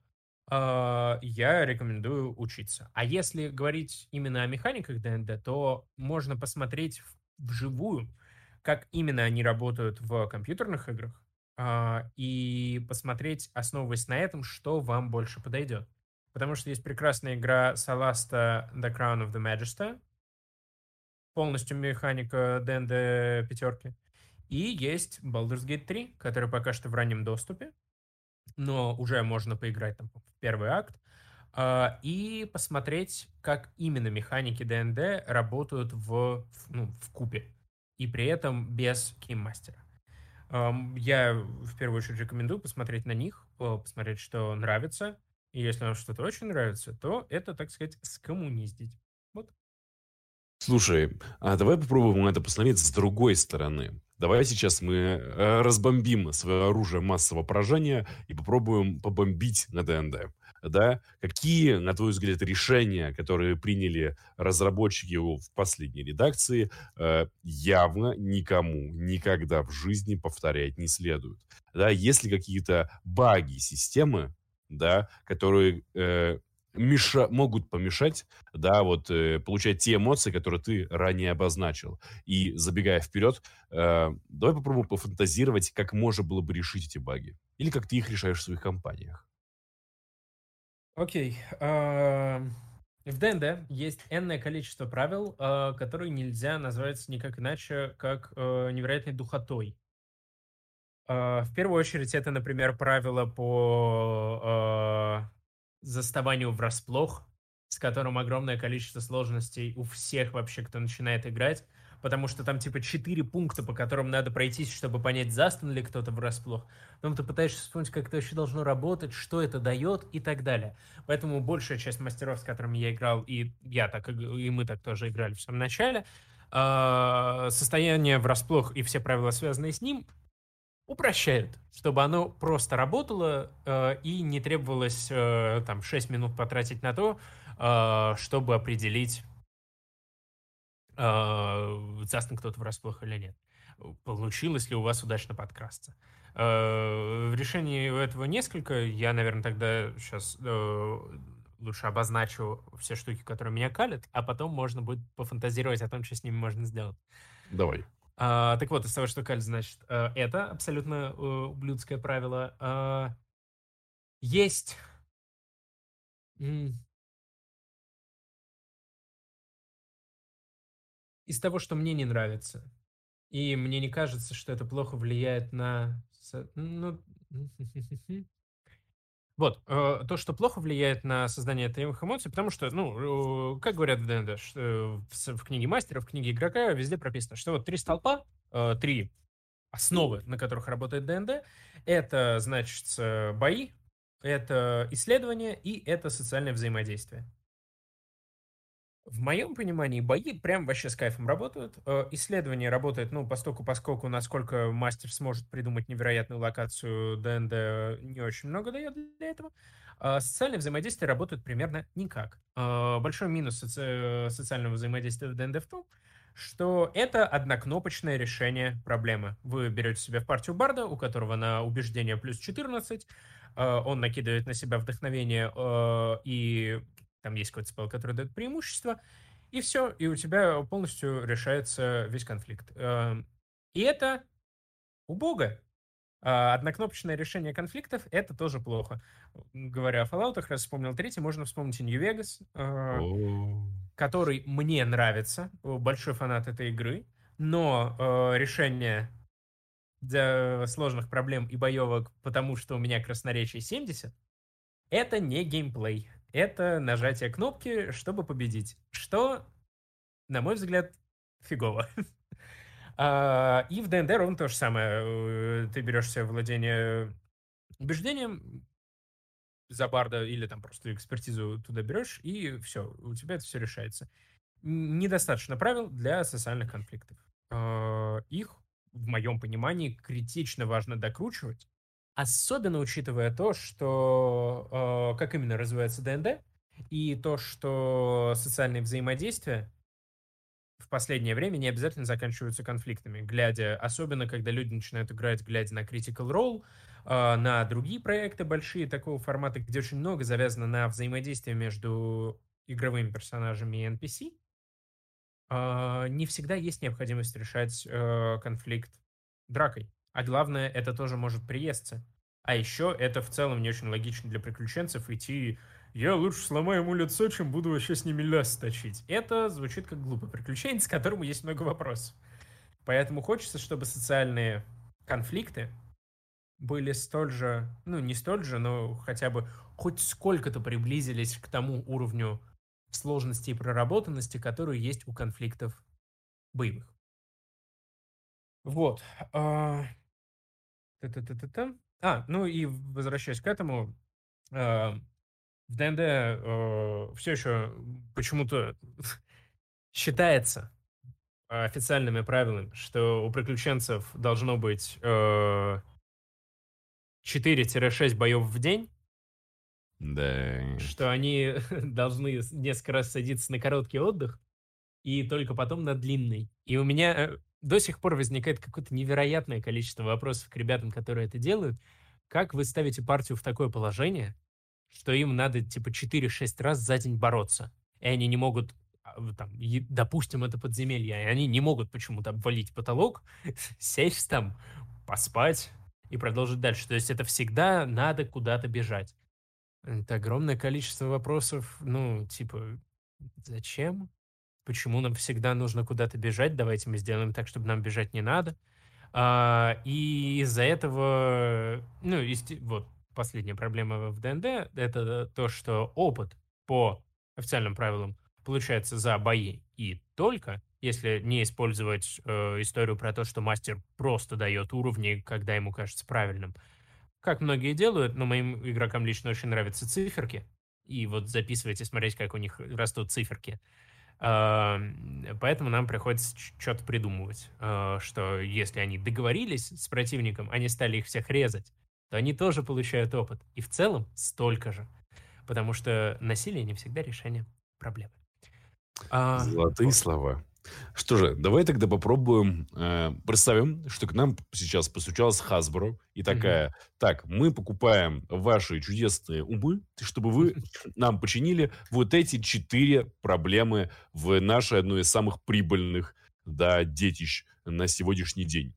а, я рекомендую учиться. А если говорить именно о механиках D&D, то можно посмотреть вживую, как именно они работают в компьютерных играх, и посмотреть, основываясь на этом, что вам больше подойдет. Потому что есть прекрасная игра Solasta The Crown of the Magister, полностью механика D&D пятерки, и есть Baldur's Gate 3, который пока что в раннем доступе, но уже можно поиграть там в первый акт, Uh, и посмотреть, как именно механики ДНД работают в, ну, в купе, и при этом без кейммастера. Я в первую очередь рекомендую посмотреть на них, посмотреть, что нравится, и если вам что-то очень нравится, то это, так сказать, скоммуниздить. Вот. Слушай, а давай попробуем это посмотреть с другой стороны. Давай сейчас мы э, разбомбим свое оружие массового поражения и попробуем побомбить на ДНД. Да? Какие, на твой взгляд, решения, которые приняли разработчики в последней редакции, э, явно никому никогда в жизни повторять не следует? Да? Есть ли какие-то баги системы, да, которые э, меша, могут помешать, да, вот э, получать те эмоции, которые ты ранее обозначил. И забегая вперед, э, давай попробуем пофантазировать, как можно было бы решить эти баги. Или как ты их решаешь в своих компаниях. Окей. Uh, В ДНД есть энное количество правил, э, которые нельзя назвать никак иначе, как э, невероятной духотой. Э, в первую очередь, это, например, правило по заставанию врасплох, с которым огромное количество сложностей у всех вообще, кто начинает играть потому что там типа четыре пункта, по которым надо пройтись, чтобы понять, застан ли кто-то врасплох. Потом ты пытаешься вспомнить, как это вообще должно работать, что это дает и так далее. Поэтому большая часть мастеров, с которыми я играл, и я так, и мы так тоже играли в самом начале, а, состояние врасплох и все правила, связанные с ним, упрощают, чтобы оно просто работало э, и не требовалось э, там 6 минут потратить на то, э, чтобы определить застанет кто-то врасплох или нет. Получилось ли у вас удачно подкрасться? Э, решений этого несколько. Я, наверное, тогда сейчас э, лучше обозначу все штуки, которые меня калят, а потом можно будет пофантазировать о том, что с ними можно сделать. Давай. А, так вот, из того, что калит, значит, э, это абсолютно ублюдское правило. А, есть из того, что мне не нравится. И мне не кажется, что это плохо влияет на... Ну... Вот, э, то, что плохо влияет на создание тревых эмоций, потому что, ну, э, как говорят в ДНД, в книге мастера, в книге игрока везде прописано, что вот три столпа, э, три основы, на которых работает ДНД, это, значит, бои, это исследование и это социальное взаимодействие. В моем понимании бои прям вообще с кайфом работают. Э, исследование работает, ну, постольку, поскольку насколько мастер сможет придумать невероятную локацию ДНД, не очень много дает для этого. А социальное взаимодействие работает примерно никак. Э, большой минус соци- социального взаимодействия в ДНД в том, что это однокнопочное решение проблемы. Вы берете себе в партию барда, у которого на убеждение плюс 14, э, он накидывает на себя вдохновение и там есть какой-то спел, который дает преимущество, и все, и у тебя полностью решается весь конфликт. Эм, и это убого. А однокнопочное решение конфликтов — это тоже плохо. Говоря о Fallout, раз вспомнил третий, можно вспомнить New Vegas, э, который мне нравится, большой фанат этой игры, но э, решение для сложных проблем и боевок, потому что у меня красноречие 70, это не геймплей это нажатие кнопки, чтобы победить. Что, на мой взгляд, фигово. А, и в ДНД ровно то же самое. Э, ты берешь себе владение убеждением за барда или там просто экспертизу туда берешь, и все, у тебя это все решается. Недостаточно правил для социальных конфликтов. А, их, в моем понимании, критично важно докручивать, Особенно учитывая то, что э, как именно развивается ДНД, и то, что социальные взаимодействия в последнее время не обязательно заканчиваются конфликтами, глядя, особенно когда люди начинают играть, глядя на Critical Role, э, на другие проекты большие такого формата, где очень много завязано на взаимодействии между игровыми персонажами и NPC, э, не всегда есть необходимость решать э, конфликт дракой. А главное, это тоже может приесться. А еще это в целом не очень логично для приключенцев идти «Я лучше сломаю ему лицо, чем буду вообще с ними ляс точить». Это звучит как глупый приключенец, к которому есть много вопросов. Поэтому хочется, чтобы социальные конфликты были столь же, ну не столь же, но хотя бы хоть сколько-то приблизились к тому уровню сложности и проработанности, которые есть у конфликтов боевых. Вот. А, Та-та-та-та-та. А, ну и возвращаясь к этому, э, в ДНД э, все еще почему-то считается официальными правилами, что у приключенцев должно быть э, 4-6 боев в день. Да. Что они должны несколько раз садиться на короткий отдых и только потом на длинный. И у меня э, до сих пор возникает какое-то невероятное количество вопросов к ребятам, которые это делают. Как вы ставите партию в такое положение, что им надо типа 4-6 раз за день бороться, и они не могут а, там, допустим, это подземелье, и они не могут почему-то обвалить потолок, сесть там, поспать и продолжить дальше. То есть это всегда надо куда-то бежать. Это огромное количество вопросов, ну, типа, Зачем? Почему нам всегда нужно куда-то бежать? Давайте мы сделаем так, чтобы нам бежать не надо. А, и из-за этого, ну, есте- вот последняя проблема в ДНД, это то, что опыт по официальным правилам получается за бои и только, если не использовать э, историю про то, что мастер просто дает уровни, когда ему кажется правильным. Как многие делают, но моим игрокам лично очень нравятся циферки. И вот записывать и смотреть, как у них растут циферки. Поэтому нам приходится что-то придумывать, а, что если они договорились с противником, они стали их всех резать, то они тоже получают опыт. И в целом столько же. Потому что насилие не всегда решение проблемы. А, Золотые вот. слова. Что же, давай тогда попробуем, э, представим, что к нам сейчас постучалась Hasbro и такая, так, мы покупаем ваши чудесные умы, чтобы вы нам починили вот эти четыре проблемы в нашей одной из самых прибыльных, да, детищ на сегодняшний день.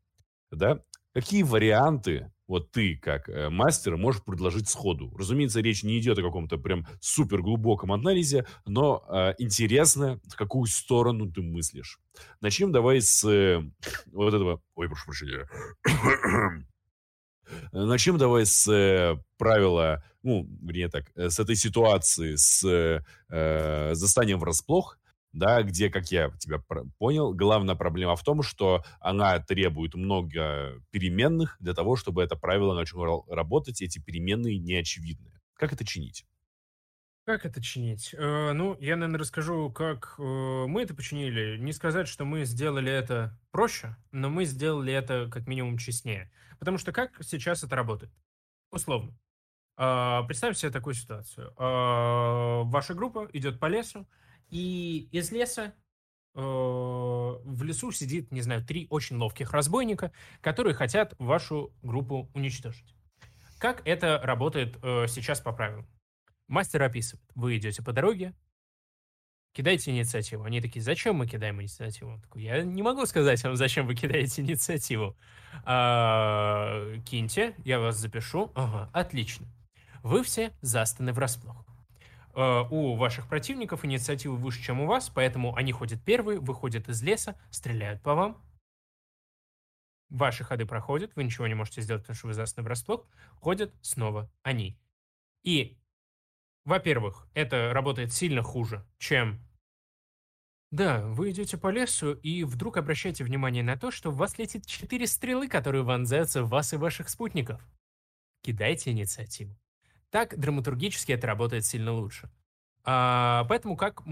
Да? Какие варианты вот ты, как э, мастер, можешь предложить сходу. Разумеется, речь не идет о каком-то прям супер глубоком анализе, но э, интересно, в какую сторону ты мыслишь. Начнем давай с э, вот этого... Ой, прошу прощения. Начнем давай с э, правила, ну, вернее так, э, с этой ситуации, с э, застанием врасплох, да, где, как я тебя понял, главная проблема в том, что она требует много переменных для того, чтобы это правило начало работать, и эти переменные не очевидны. Как это чинить? Как это чинить? Э, ну, я, наверное, расскажу, как э, мы это починили. Не сказать, что мы сделали это проще, но мы сделали это как минимум честнее. Потому что как сейчас это работает? Условно. Э, представьте себе такую ситуацию. Э, ваша группа идет по лесу, и из леса э, в лесу сидит, не знаю, три очень ловких разбойника, которые хотят вашу группу уничтожить. Как это работает э, сейчас по правилам? Мастер описывает. Вы идете по дороге, кидайте инициативу. Они такие, зачем мы кидаем инициативу? такой, я не могу сказать вам, зачем вы кидаете инициативу. А, киньте, я вас запишу. Ага, отлично. Вы все застаны врасплох. Э, у ваших противников инициатива выше, чем у вас, поэтому они ходят первые, выходят из леса, стреляют по вам. Ваши ходы проходят, вы ничего не можете сделать, потому что вы застаны врасплох. Ходят снова они. И, во-первых, это работает сильно хуже, чем... Да, вы идете по лесу и вдруг обращаете внимание на то, что в вас летит четыре стрелы, которые вонзаются в вас и ваших спутников. Кидайте инициативу. Так драматургически это работает сильно лучше. А, поэтому как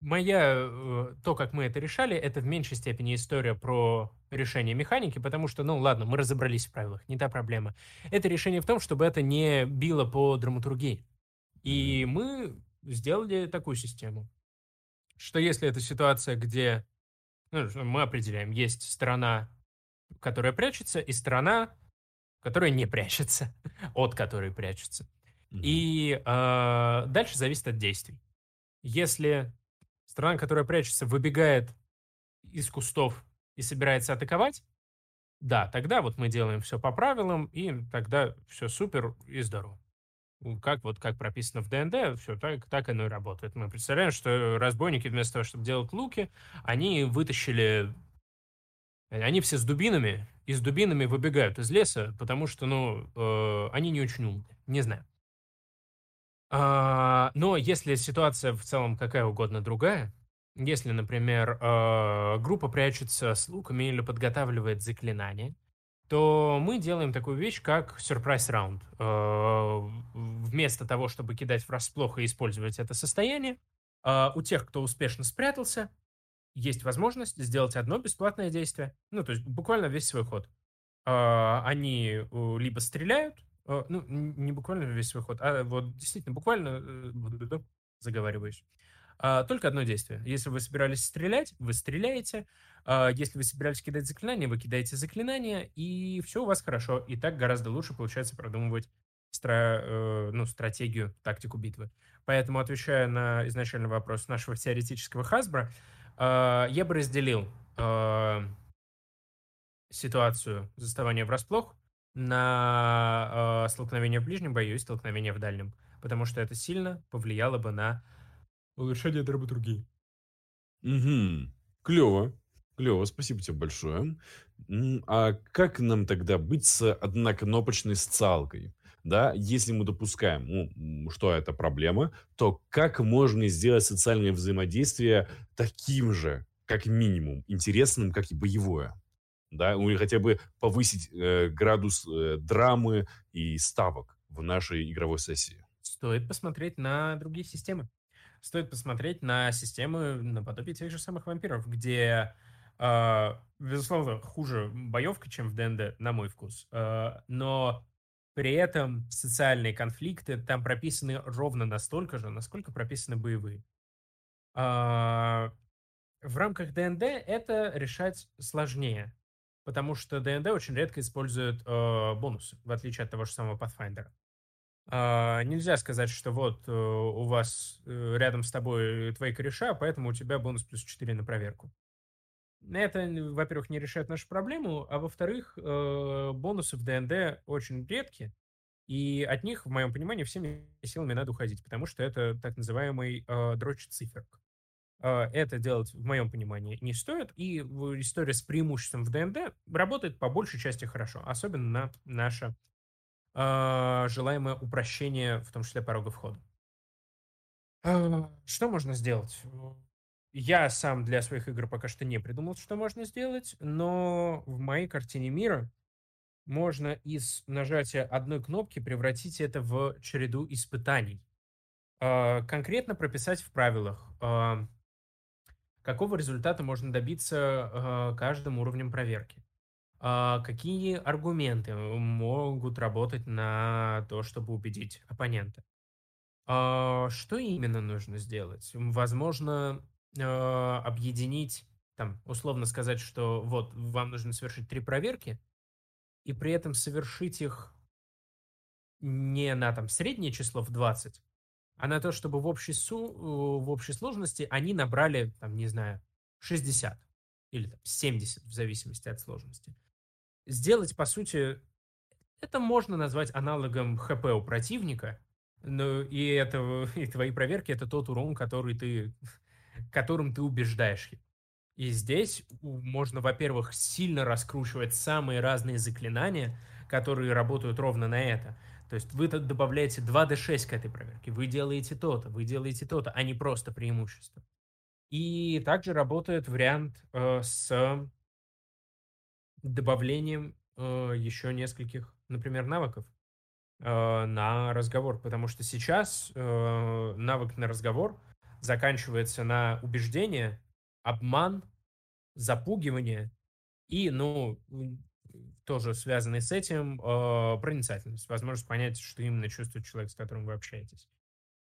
моя, э, то, как мы это решали, это в меньшей степени история про решение механики, потому что, ну ладно, мы разобрались в правилах, не та проблема. Это решение в том, чтобы это не било по драматургии. И мы сделали такую систему, что если это ситуация, где ну, мы определяем, есть сторона, которая прячется, и сторона, которая не прячется, от которой прячется. Mm-hmm. И э, дальше зависит от действий. Если страна, которая прячется, выбегает из кустов и собирается атаковать, да, тогда вот мы делаем все по правилам, и тогда все супер и здорово. Как вот как прописано в ДНД, все так, так оно и работает. Мы представляем, что разбойники вместо того, чтобы делать луки, они вытащили они все с дубинами, и с дубинами выбегают из леса, потому что, ну, э, они не очень умные. Не знаю. А, но если ситуация в целом какая угодно другая, если, например, э, группа прячется с луками или подготавливает заклинание, то мы делаем такую вещь, как сюрприз раунд. Э, вместо того, чтобы кидать врасплох и использовать это состояние, э, у тех, кто успешно спрятался, есть возможность сделать одно бесплатное действие, ну, то есть буквально весь свой ход. А, они либо стреляют, а, ну, не буквально весь свой ход, а вот действительно буквально э, заговариваюсь. А, только одно действие. Если вы собирались стрелять, вы стреляете. Если вы собирались кидать заклинания, вы кидаете заклинания, и все у вас хорошо. И так гораздо лучше получается продумывать стра э, ну, стратегию, тактику битвы. Поэтому, отвечая на изначальный вопрос нашего теоретического Хасбра, я бы разделил а, ситуацию заставания врасплох на а, столкновение в ближнем бою и столкновение в дальнем, потому что это сильно повлияло бы на улучшение драматургии. Угу. Клево. Клево, спасибо тебе большое. А как нам тогда быть с однокнопочной сцалкой? Да, если мы допускаем, ну, что это проблема, то как можно сделать социальное взаимодействие таким же, как минимум, интересным, как и боевое? Да, или хотя бы повысить э, градус э, драмы и ставок в нашей игровой сессии? Стоит посмотреть на другие системы. Стоит посмотреть на системы наподобие тех же самых вампиров, где Uh, безусловно, хуже боевка, чем в ДНД, на мой вкус. Uh, но при этом социальные конфликты там прописаны ровно настолько же, насколько прописаны боевые. Uh, в рамках ДНД это решать сложнее, потому что ДНД очень редко использует бонусы, в отличие от того же самого Pathfinder. нельзя сказать, что вот э, у вас э, рядом с тобой твои кореша, поэтому у тебя бонус плюс 4 на проверку. Это, во-первых, не решает нашу проблему, а во-вторых, э, бонусы в ДНД очень редки, и от них, в моем понимании, всеми силами надо уходить, потому что это так называемый э, дрочь. Э, это делать, в моем понимании, не стоит, и история с преимуществом в ДНД работает по большей части хорошо, особенно на наше э, желаемое упрощение, в том числе порога входа. Что можно сделать? Я сам для своих игр пока что не придумал, что можно сделать, но в моей картине мира можно из нажатия одной кнопки превратить это в череду испытаний. А, конкретно прописать в правилах, а, какого результата можно добиться а, каждым уровнем проверки. Какие аргументы могут работать на то, чтобы убедить оппонента. Что именно нужно сделать? Возможно, э, объединить, там, условно сказать, что вот вам нужно совершить три проверки, и при этом совершить их не на там среднее число в 20, а на то, чтобы в общей, су, э, в общей сложности они набрали, там, не знаю, 60 или там, 70, в зависимости от сложности. Сделать, по сути, это можно назвать аналогом ХП у противника, но и, это, и твои проверки — это тот урон, который ты которым ты убеждаешь его. И здесь можно, во-первых, сильно раскручивать самые разные заклинания, которые работают ровно на это. То есть вы добавляете 2d6 к этой проверке, вы делаете то-то, вы делаете то-то, а не просто преимущество. И также работает вариант э, с добавлением э, еще нескольких, например, навыков э, на разговор. Потому что сейчас э, навык на разговор заканчивается на убеждение, обман, запугивание и, ну, тоже связанный с этим, э, проницательность, возможность понять, что именно чувствует человек, с которым вы общаетесь.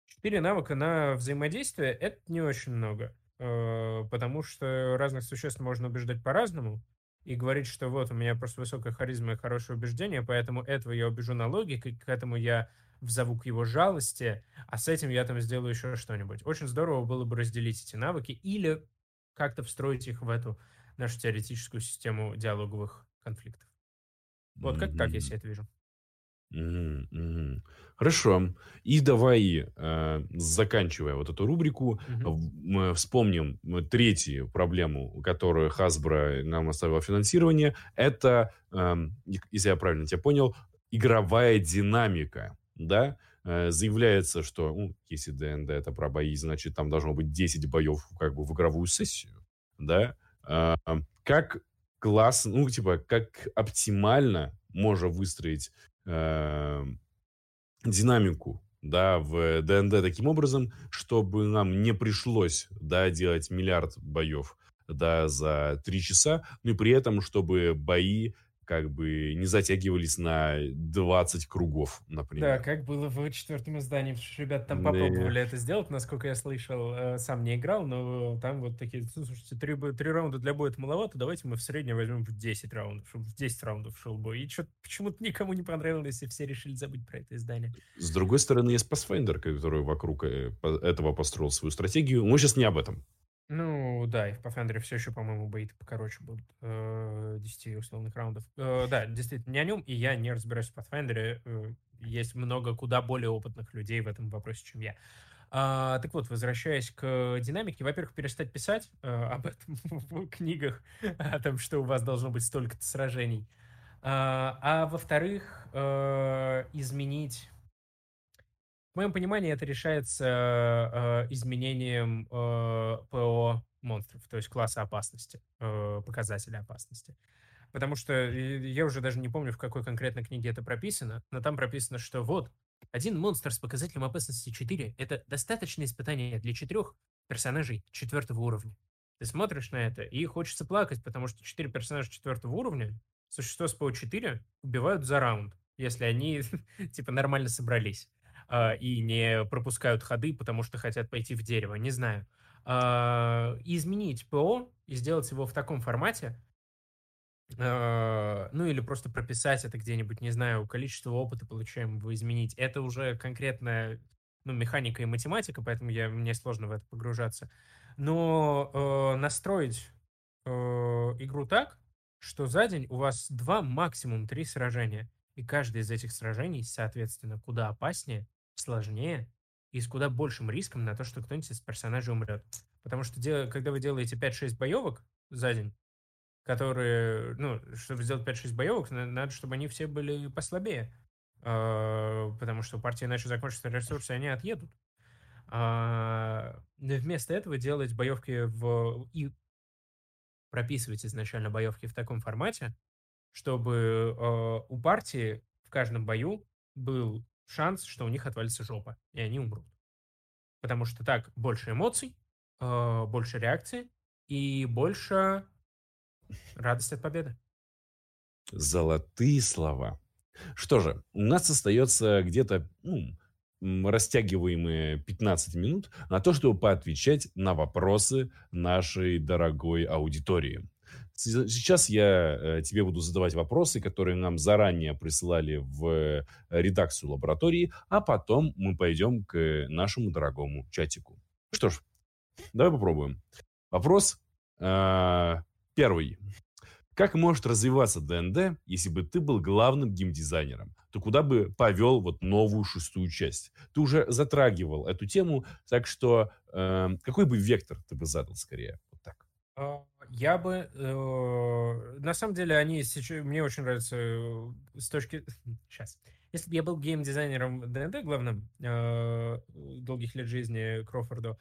Четыре навыка на взаимодействие — это не очень много, э, потому что разных существ можно убеждать по-разному, и говорить, что вот у меня просто высокая харизма и хорошее убеждение, поэтому этого я убежу на логике, к этому я взову к его жалости, а с этим я там сделаю еще что-нибудь. Очень здорово было бы разделить эти навыки или как-то встроить их в эту нашу теоретическую систему диалоговых конфликтов. Вот как так я себе это вижу. Мгм. Хорошо. И давай, э, заканчивая вот эту рубрику, мы вспомним третью проблему, которую Hasbro нам оставила финансирование. Это, эм, если я правильно тебя понял, игровая динамика да, э, заявляется, что ну, если ДНД это про бои, значит, там должно быть 10 боев как бы в игровую сессию, да, а, как класс, ну, типа, как оптимально можно выстроить э, динамику, да, в ДНД таким образом, чтобы нам не пришлось, да, делать миллиард боев, да, за три часа, но и при этом, чтобы бои как бы не затягивались на 20 кругов, например. Да, как было в четвертом издании. Ребята там попробовали это сделать, насколько я слышал. Э, сам не играл, но там вот такие, слушайте, три, три раунда для боя это маловато, давайте мы в среднем возьмем в 10 раундов, чтобы в 10 раундов шел бой. И что почему-то никому не понравилось, и все решили забыть про это издание. С другой стороны, есть Pathfinder, который вокруг э, этого построил свою стратегию. Мы сейчас не об этом. Ну, да, и в Pathfinder все еще, по-моему, боит покороче будут. Э, 10 условных раундов. Э, да, действительно, не о нем, и я не разбираюсь в Pathfinder. Э, есть много куда более опытных людей в этом вопросе, чем я. А, так вот, возвращаясь к динамике, во-первых, перестать писать э, об этом в книгах, о том, что у вас должно быть столько-то сражений. А, а во-вторых, э, изменить... В моем понимании это решается э, изменением э, ПО монстров, то есть класса опасности, э, показателя опасности. Потому что я уже даже не помню, в какой конкретно книге это прописано, но там прописано, что вот, один монстр с показателем опасности 4 — это достаточное испытание для четырех персонажей четвертого уровня. Ты смотришь на это, и хочется плакать, потому что четыре персонажа четвертого уровня, существо с ПО-4, убивают за раунд, если они, типа, нормально собрались э, и не пропускают ходы, потому что хотят пойти в дерево, не знаю. Э, изменить ПО и сделать его в таком формате, а, ну или просто прописать это где-нибудь, не знаю, количество опыта получаемого изменить. Это уже конкретная ну, механика и математика, поэтому я, мне сложно в это погружаться. Но э, настроить э, игру так, что за день у вас два, максимум три сражения. И каждое из этих сражений, соответственно, куда опаснее, сложнее и с куда большим риском на то, что кто-нибудь из персонажей умрет. Потому что когда вы делаете 5-6 боевок за день, которые, ну, чтобы сделать 5-6 боевок, надо, чтобы они все были послабее. А, потому что у партии иначе закончатся ресурсы, и они отъедут. А, вместо этого делать боевки в... и прописывать изначально боевки в таком формате, чтобы э, у партии в каждом бою был шанс, что у них отвалится жопа, и они умрут. Потому что так больше эмоций, э, больше реакции и больше Радость от победы. Золотые слова. Что же, у нас остается где-то ну, растягиваемые 15 минут на то, чтобы поотвечать на вопросы нашей дорогой аудитории. Сейчас я э, тебе буду задавать вопросы, которые нам заранее присылали в редакцию лаборатории, а потом мы пойдем к нашему дорогому чатику. Что ж, давай попробуем. Вопрос э, Первый. Как может развиваться ДНД, если бы ты был главным геймдизайнером? То куда бы повел вот новую шестую часть? Ты уже затрагивал эту тему, так что э, какой бы вектор ты бы задал скорее? А, я бы, э, на самом деле, они сейчас, мне очень нравятся э, с точки, сейчас, если бы я был геймдизайнером ДНД главным э, долгих лет жизни Крофорду,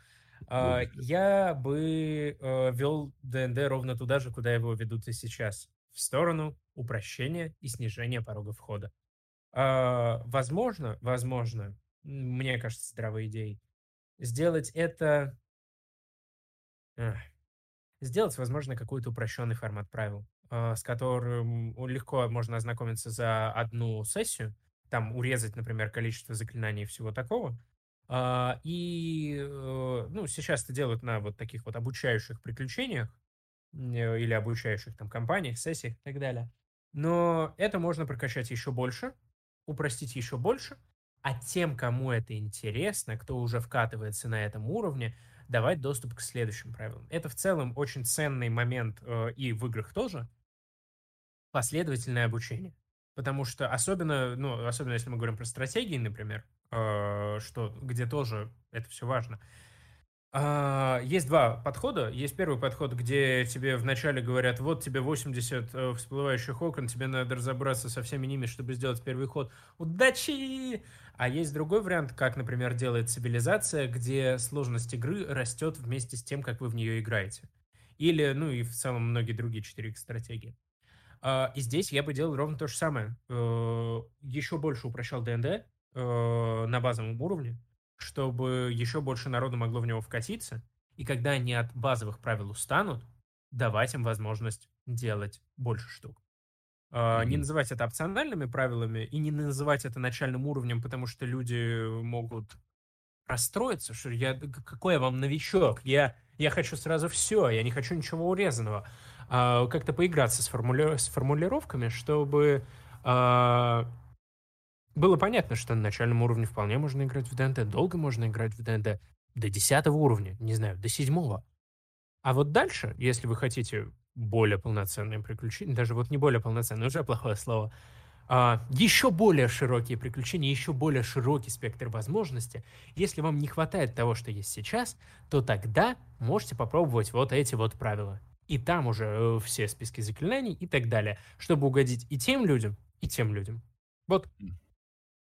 а, я бы э, вел ДНД ровно туда же, куда его ведут и сейчас. В сторону упрощения и снижения порога входа. А, возможно, возможно, мне кажется, здравой идеей, сделать это... Сделать, возможно, какой-то упрощенный формат правил, а, с которым легко можно ознакомиться за одну сессию, там урезать, например, количество заклинаний и всего такого, а, и, э, ну, сейчас это делают на вот таких вот обучающих приключениях э, или обучающих там компаниях, сессиях и так далее. Но это можно прокачать еще больше, упростить еще больше, а тем, кому это интересно, кто уже вкатывается на этом уровне, давать доступ к следующим правилам. Это в целом очень ценный момент э, и в играх тоже. Последовательное обучение. Потому что особенно, ну, особенно если мы говорим про стратегии, например, э, что, где тоже это все важно. А, есть два подхода. Есть первый подход, где тебе вначале говорят, вот тебе 80 э, всплывающих окон, тебе надо разобраться со всеми ними, чтобы сделать первый ход. Удачи! А есть другой вариант, как, например, делает цивилизация, где сложность игры растет вместе с тем, как вы в нее играете. Или, ну и в целом многие другие 4 стратегии. А, и здесь я бы делал ровно то же самое. Э, Еще больше упрощал ДНД, э, на базовом уровне, чтобы еще больше народу могло в него вкатиться, и когда они от базовых правил устанут, давать им возможность делать больше штук. Mm-hmm. Не называть это опциональными правилами и не называть это начальным уровнем, потому что люди могут расстроиться, что я какой я вам новичок, я, я хочу сразу все, я не хочу ничего урезанного. А, как-то поиграться с, формули... с формулировками, чтобы а, было понятно, что на начальном уровне вполне можно играть в ДНД, долго можно играть в ДНД, до 10 уровня, не знаю, до 7 А вот дальше, если вы хотите более полноценные приключения, даже вот не более полноценные, уже плохое слово, а, еще более широкие приключения, еще более широкий спектр возможностей. Если вам не хватает того, что есть сейчас, то тогда можете попробовать вот эти вот правила. И там уже э, все списки заклинаний и так далее, чтобы угодить и тем людям, и тем людям. Вот.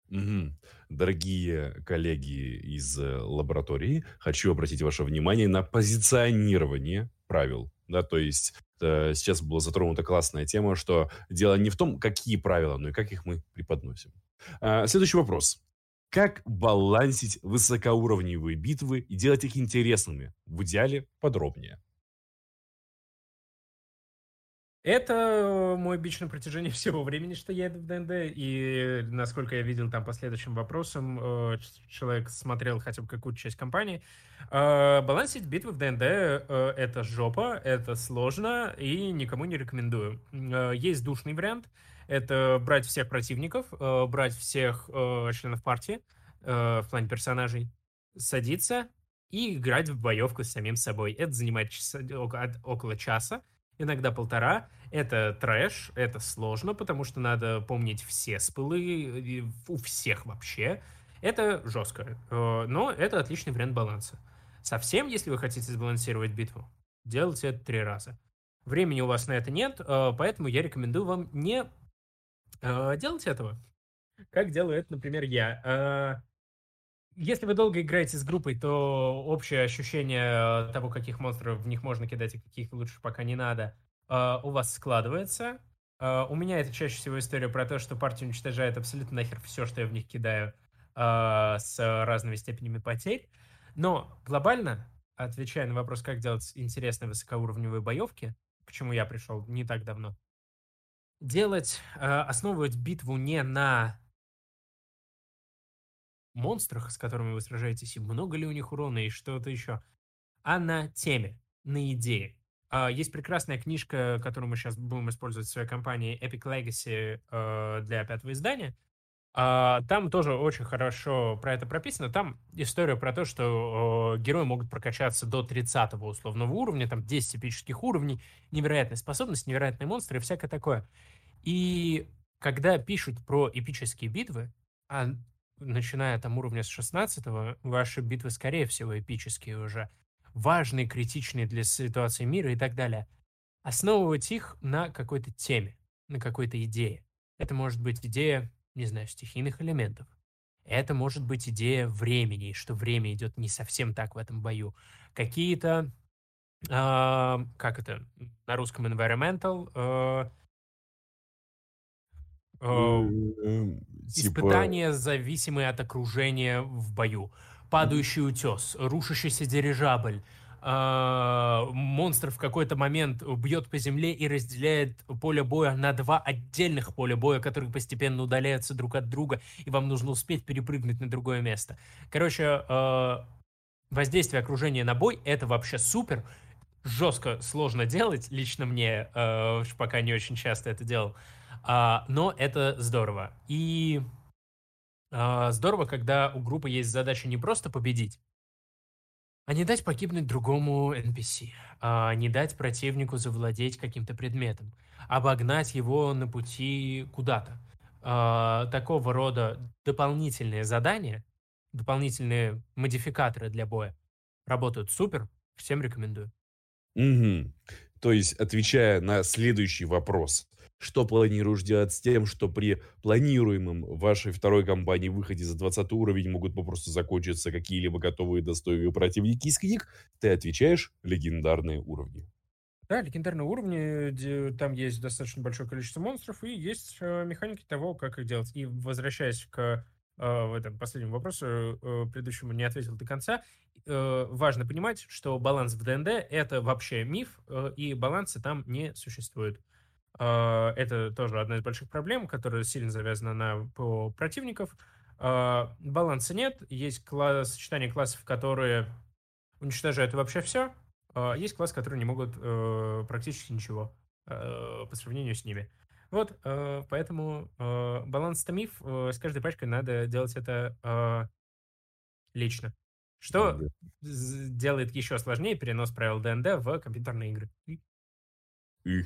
Угу. Дорогие коллеги из э, лаборатории, хочу обратить ваше внимание на позиционирование правил. Да, то есть э, сейчас была затронута классная тема, что дело не в том, какие правила, но и как их мы преподносим. А, следующий вопрос. Как балансить высокоуровневые битвы и делать их интересными? В идеале подробнее. Это мой бич на протяжении всего времени, что я еду в ДНД, и насколько я видел там по следующим вопросам, э, человек смотрел хотя бы какую-то часть компании. Э, балансить битвы в ДНД э, — это жопа, это сложно, и никому не рекомендую. Есть душный вариант — это брать всех противников, брать всех членов партии в плане персонажей, садиться и играть в боевку с самим собой. Это занимает около часа, иногда полтора. Это трэш, это сложно, потому что надо помнить все спылы, у всех вообще. Это жестко, э, но это отличный вариант баланса. Совсем, если вы хотите сбалансировать битву, делайте это три раза. Времени у вас на это нет, э, поэтому я рекомендую вам не э, делать этого. Как делаю это, например, я. Если вы долго играете с группой, то общее ощущение того, каких монстров в них можно кидать и каких лучше пока не надо, а, у вас складывается. А, у меня это чаще всего история про то, что партия уничтожает абсолютно нахер все, что я в них кидаю а, с разными степенями потерь. Но глобально, отвечая на вопрос, как делать интересные высокоуровневые боевки, почему я пришел не так давно, делать, основывать битву не на монстрах, с которыми вы сражаетесь, и много ли у них урона, и что-то еще, а на теме, на идее. А, есть прекрасная книжка, которую мы сейчас будем использовать в своей компании Epic Legacy э, для пятого издания. А, там тоже очень хорошо про это прописано. Там история про то, что герои могут прокачаться до 30 условного уровня, там 10 эпических уровней, невероятная способность, невероятные монстры и всякое такое. И когда пишут про эпические битвы, а начиная там уровня с 16 ваши битвы, скорее всего, эпические уже, важные, критичные для ситуации мира и так далее, основывать их на какой-то теме, на какой-то идее. Это может быть идея, не знаю, стихийных элементов. Это может быть идея времени, что время идет не совсем так в этом бою. Какие-то, э, как это на русском environmental, э, типа... испытания, зависимые от окружения в бою падающий утес, рушащийся дирижабль, Uh, монстр в какой-то момент бьет по земле и разделяет поле боя на два отдельных поля боя, которые постепенно удаляются друг от друга, и вам нужно успеть перепрыгнуть на другое место. Короче, uh, воздействие окружения на бой — это вообще супер. Жестко сложно делать, лично мне, uh, пока не очень часто это делал, но это здорово. И а, здорово, когда у группы есть задача не просто победить, а не дать погибнуть другому NPC, а не дать противнику завладеть каким-то предметом, обогнать его на пути куда-то. А, такого рода дополнительные задания, дополнительные модификаторы для боя работают супер, всем рекомендую. Угу. То есть, отвечая на следующий вопрос, что планируешь делать с тем, что при планируемом вашей второй кампании выходе за 20 уровень могут попросту закончиться какие-либо готовые достойные противники из книг, ты отвечаешь легендарные уровни. Да, легендарные уровни, там есть достаточно большое количество монстров, и есть э, механики того, как их делать. И возвращаясь к э, в этом последнем вопросу, э, предыдущему не ответил до конца, важно понимать, что баланс в ДНД — это вообще миф, и баланса там не существует. А, это тоже одна из больших проблем, которая сильно завязана на ПО противников. А, баланса нет, есть класс, сочетание классов, которые уничтожают вообще все, а, есть классы, которые не могут э, практически ничего э, по сравнению с ними. Вот, э, поэтому баланс-то миф, с каждой пачкой надо делать это лично. Что делает еще сложнее перенос правил ДНД в компьютерные игры. И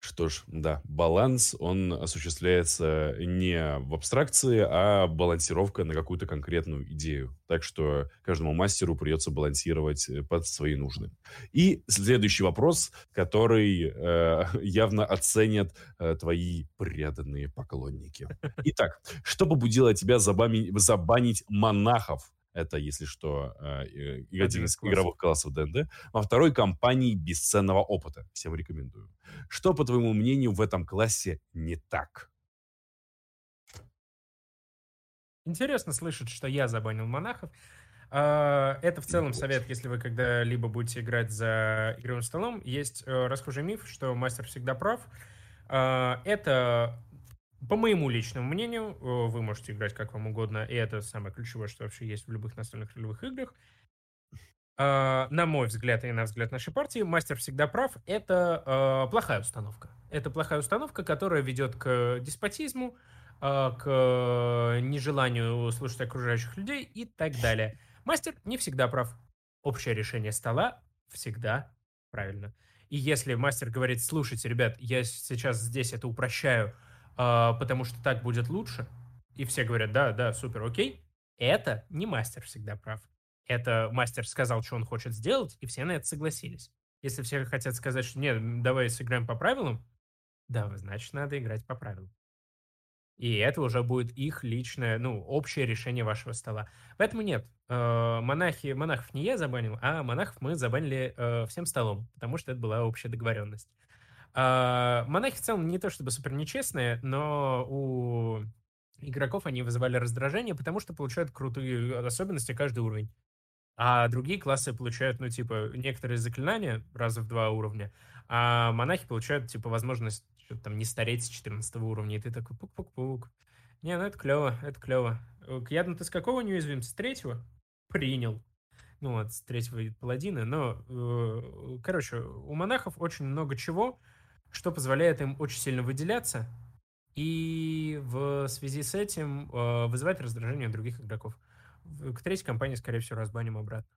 Что ж, да, баланс, он осуществляется не в абстракции, а балансировка на какую-то конкретную идею. Так что каждому мастеру придется балансировать э, под свои нужды. И следующий вопрос, который э, явно оценят э, твои преданные поклонники. Итак, что побудило тебя забанить, забанить монахов это, если что, э, один из игровых классов ДНД. Во второй компании бесценного опыта. Всем рекомендую. Что, по твоему мнению, в этом классе не так? Интересно слышать, что я забанил монахов. А, это в целом совет, если вы когда-либо будете играть за игровым столом. Есть э, расхожий миф, что мастер всегда прав. А, это по моему личному мнению, э, вы можете играть как вам угодно, и это самое ключевое, что вообще есть в любых настольных ролевых играх. А, на мой взгляд и на взгляд нашей партии, мастер всегда прав. Это а, плохая установка. Это плохая установка, которая ведет к деспотизму, а, к нежеланию слушать окружающих людей и так далее. Мастер не всегда прав. Общее решение стола всегда правильно. И если мастер говорит, слушайте, ребят, я сейчас здесь это упрощаю, потому что так будет лучше, и все говорят, да, да, супер, окей, это не мастер всегда прав. Это мастер сказал, что он хочет сделать, и все на это согласились. Если все хотят сказать, что нет, давай сыграем по правилам, да, значит, надо играть по правилам. И это уже будет их личное, ну, общее решение вашего стола. Поэтому нет, э, монахи, монахов не я забанил, а монахов мы забанили э, всем столом, потому что это была общая договоренность. А, монахи в целом не то чтобы супер нечестные, но у игроков они вызывали раздражение, потому что получают крутые особенности каждый уровень. А другие классы получают, ну, типа, некоторые заклинания раза в два уровня, а монахи получают, типа, возможность что-то там не стареть с 14 уровня, и ты такой пук-пук-пук. Не, ну это клево, это клево. Ядно ты с какого неуязвим? С третьего? Принял ну вот, с третьего паладина, но, э, короче, у монахов очень много чего, что позволяет им очень сильно выделяться и в связи с этим э, вызывать раздражение других игроков. К третьей компании, скорее всего, разбаним обратно.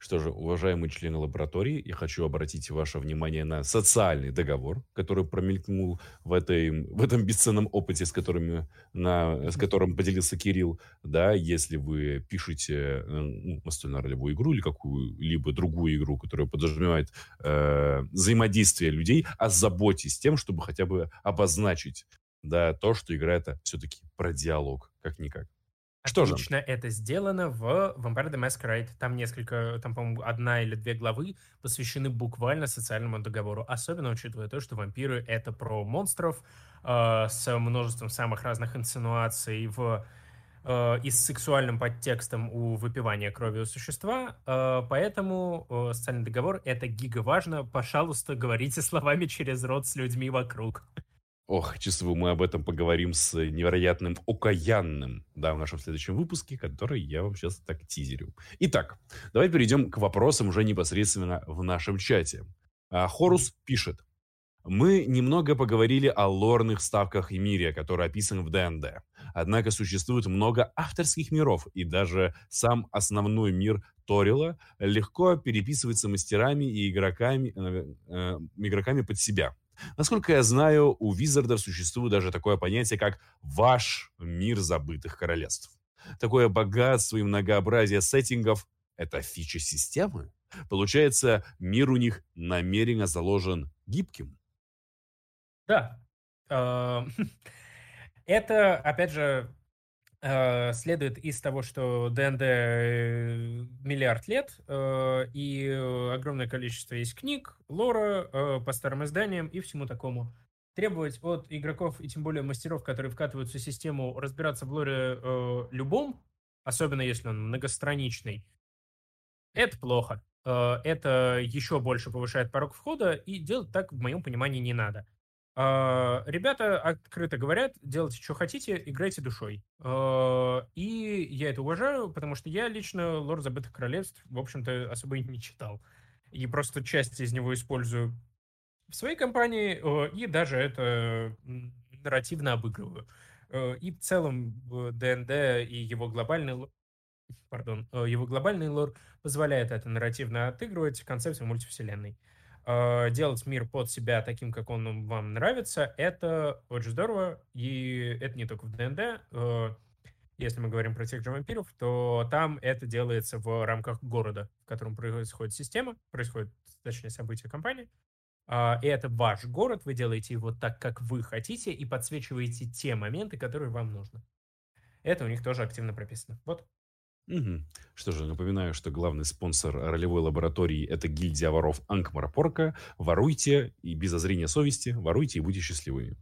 Что же, уважаемые члены лаборатории, я хочу обратить ваше внимание на социальный договор, который промелькнул в, этой, в этом бесценном опыте, с, которыми, на, с которым поделился Кирилл. Да, если вы пишете э, ну, настольно-ролевую игру или какую-либо другую игру, которая подразумевает э, взаимодействие людей, озаботьтесь тем, чтобы хотя бы обозначить да, то, что игра это все-таки про диалог, как-никак. Что же? Отлично это сделано в Vampire the Masquerade. Там несколько, там, по-моему, одна или две главы посвящены буквально социальному договору. Особенно учитывая то, что вампиры — это про монстров э, с множеством самых разных инсинуаций в э, и с сексуальным подтекстом у выпивания крови у существа, э, поэтому э, социальный договор — это гига важно. Пожалуйста, говорите словами через рот с людьми вокруг. Ох, чувствую, мы об этом поговорим с невероятным окаянным, да, в нашем следующем выпуске, который я вам сейчас так тизерю. Итак, давай перейдем к вопросам уже непосредственно в нашем чате. А, Хорус пишет. Мы немного поговорили о лорных ставках и мире, который описан в ДНД. Однако существует много авторских миров, и даже сам основной мир Торила легко переписывается мастерами и игроками, э, э, игроками под себя. Насколько я знаю, у Визардов существует даже такое понятие, как «ваш мир забытых королевств». Такое богатство и многообразие сеттингов – это фича системы. Получается, мир у них намеренно заложен гибким. Да. А, это, опять же, Э, следует из того, что ДНД э, миллиард лет, э, и огромное количество есть книг, лора по старым изданиям и всему такому. Требовать от игроков, и тем более мастеров, которые вкатываются в систему, разбираться в лоре любом, особенно если он многостраничный, это плохо. Это еще больше повышает порог входа, и делать так, в моем понимании, не надо. А, ребята открыто говорят, делайте, что хотите, играйте душой. А, и я это уважаю, потому что я лично «Лорд забытых королевств», в общем-то, особо и не читал. И просто часть из него использую в своей компании, и даже это нарративно обыгрываю. И в целом ДНД и его глобальный пардон, его глобальный лор позволяет это нарративно отыгрывать концепцию мультивселенной. Делать мир под себя таким, как он вам нравится, это очень здорово, и это не только в ДНД. Э, если мы говорим про тех же вампиров, то там это делается в рамках города, в котором происходит система, происходит, точнее, события компании. Э, и это ваш город, вы делаете его так, как вы хотите, и подсвечиваете те моменты, которые вам нужны. Это у них тоже активно прописано. Вот. Угу. Что же, напоминаю, что главный спонсор ролевой лаборатории – это гильдия воров Анкмарапорка. Воруйте и без озрения совести, воруйте и будьте счастливыми.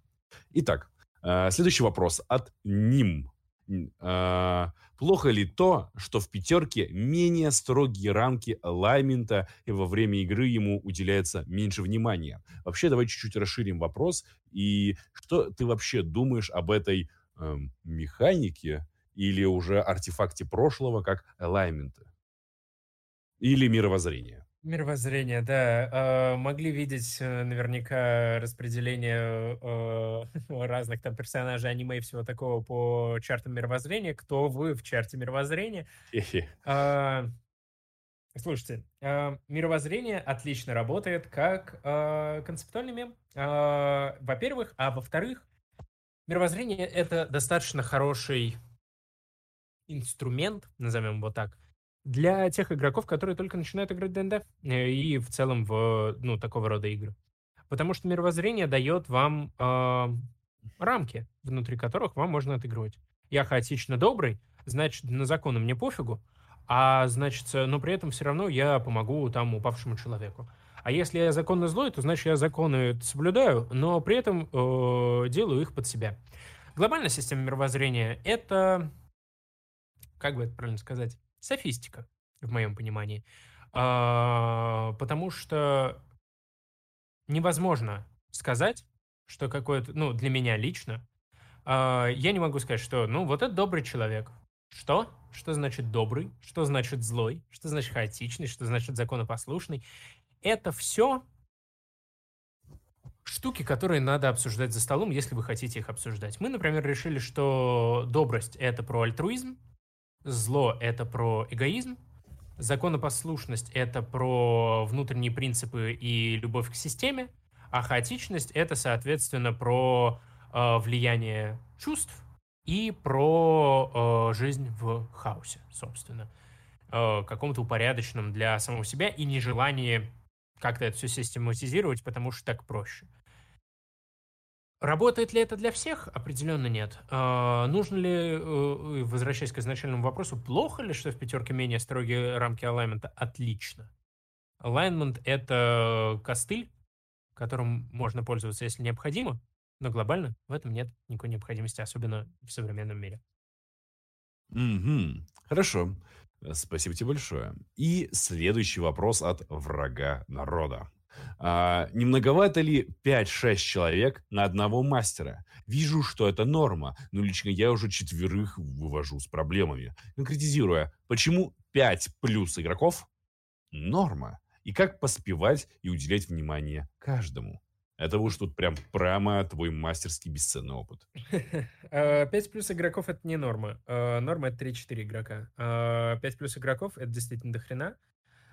Итак, э, следующий вопрос от Ним. Э, плохо ли то, что в пятерке менее строгие рамки алаймента и во время игры ему уделяется меньше внимания? Вообще, давай чуть-чуть расширим вопрос. И что ты вообще думаешь об этой э, механике, или уже артефакте прошлого, как элайменты. Или мировоззрение. Мировоззрение, да. Э, могли видеть э, наверняка распределение э, разных там персонажей аниме и всего такого по чартам мировоззрения. Кто вы в чарте мировоззрения? Э, слушайте, мировоззрение отлично работает как концептуальный мем. Во-первых, а во-вторых, мировоззрение это достаточно хороший инструмент, назовем его так, для тех игроков, которые только начинают играть ДНД э, и в целом в ну, такого рода игры. Потому что мировоззрение дает вам э, рамки, внутри которых вам можно отыгрывать. Я хаотично добрый, значит, на законы мне пофигу, а значит, но при этом все равно я помогу там упавшему человеку. А если я законно злой, то значит я законы соблюдаю, но при этом э, делаю их под себя. Глобальная система мировоззрения — это как бы это правильно сказать, софистика, в моем понимании. А, потому что невозможно сказать, что какое-то, ну, для меня лично, а, я не могу сказать, что, ну, вот это добрый человек. Что? Что значит добрый? Что значит злой? Что значит хаотичный? Что значит законопослушный? Это все штуки, которые надо обсуждать за столом, если вы хотите их обсуждать. Мы, например, решили, что добрость — это про альтруизм, Зло — это про эгоизм, законопослушность — это про внутренние принципы и любовь к системе, а хаотичность — это, соответственно, про э, влияние чувств и про э, жизнь в хаосе, собственно. Э, каком-то упорядоченном для самого себя и нежелание как-то это все систематизировать, потому что так проще. Работает ли это для всех? Определенно нет. А, нужно ли, э, возвращаясь к изначальному вопросу, плохо ли, что в пятерке менее строгие рамки алаймента? Отлично. Alignment — это костыль, которым можно пользоваться, если необходимо, но глобально в этом нет никакой необходимости, особенно в современном мире. Угу. Хорошо. Спасибо тебе большое. И следующий вопрос от врага народа. А, не многовато ли 5-6 человек на одного мастера? Вижу, что это норма, но лично я уже четверых вывожу с проблемами. Конкретизируя, почему 5 плюс игроков – норма? И как поспевать и уделять внимание каждому? Это уж тут прям прямо твой мастерский бесценный опыт. 5 а, плюс игроков — это не норма. А, норма — это 3-4 игрока. 5 а, плюс игроков — это действительно дохрена.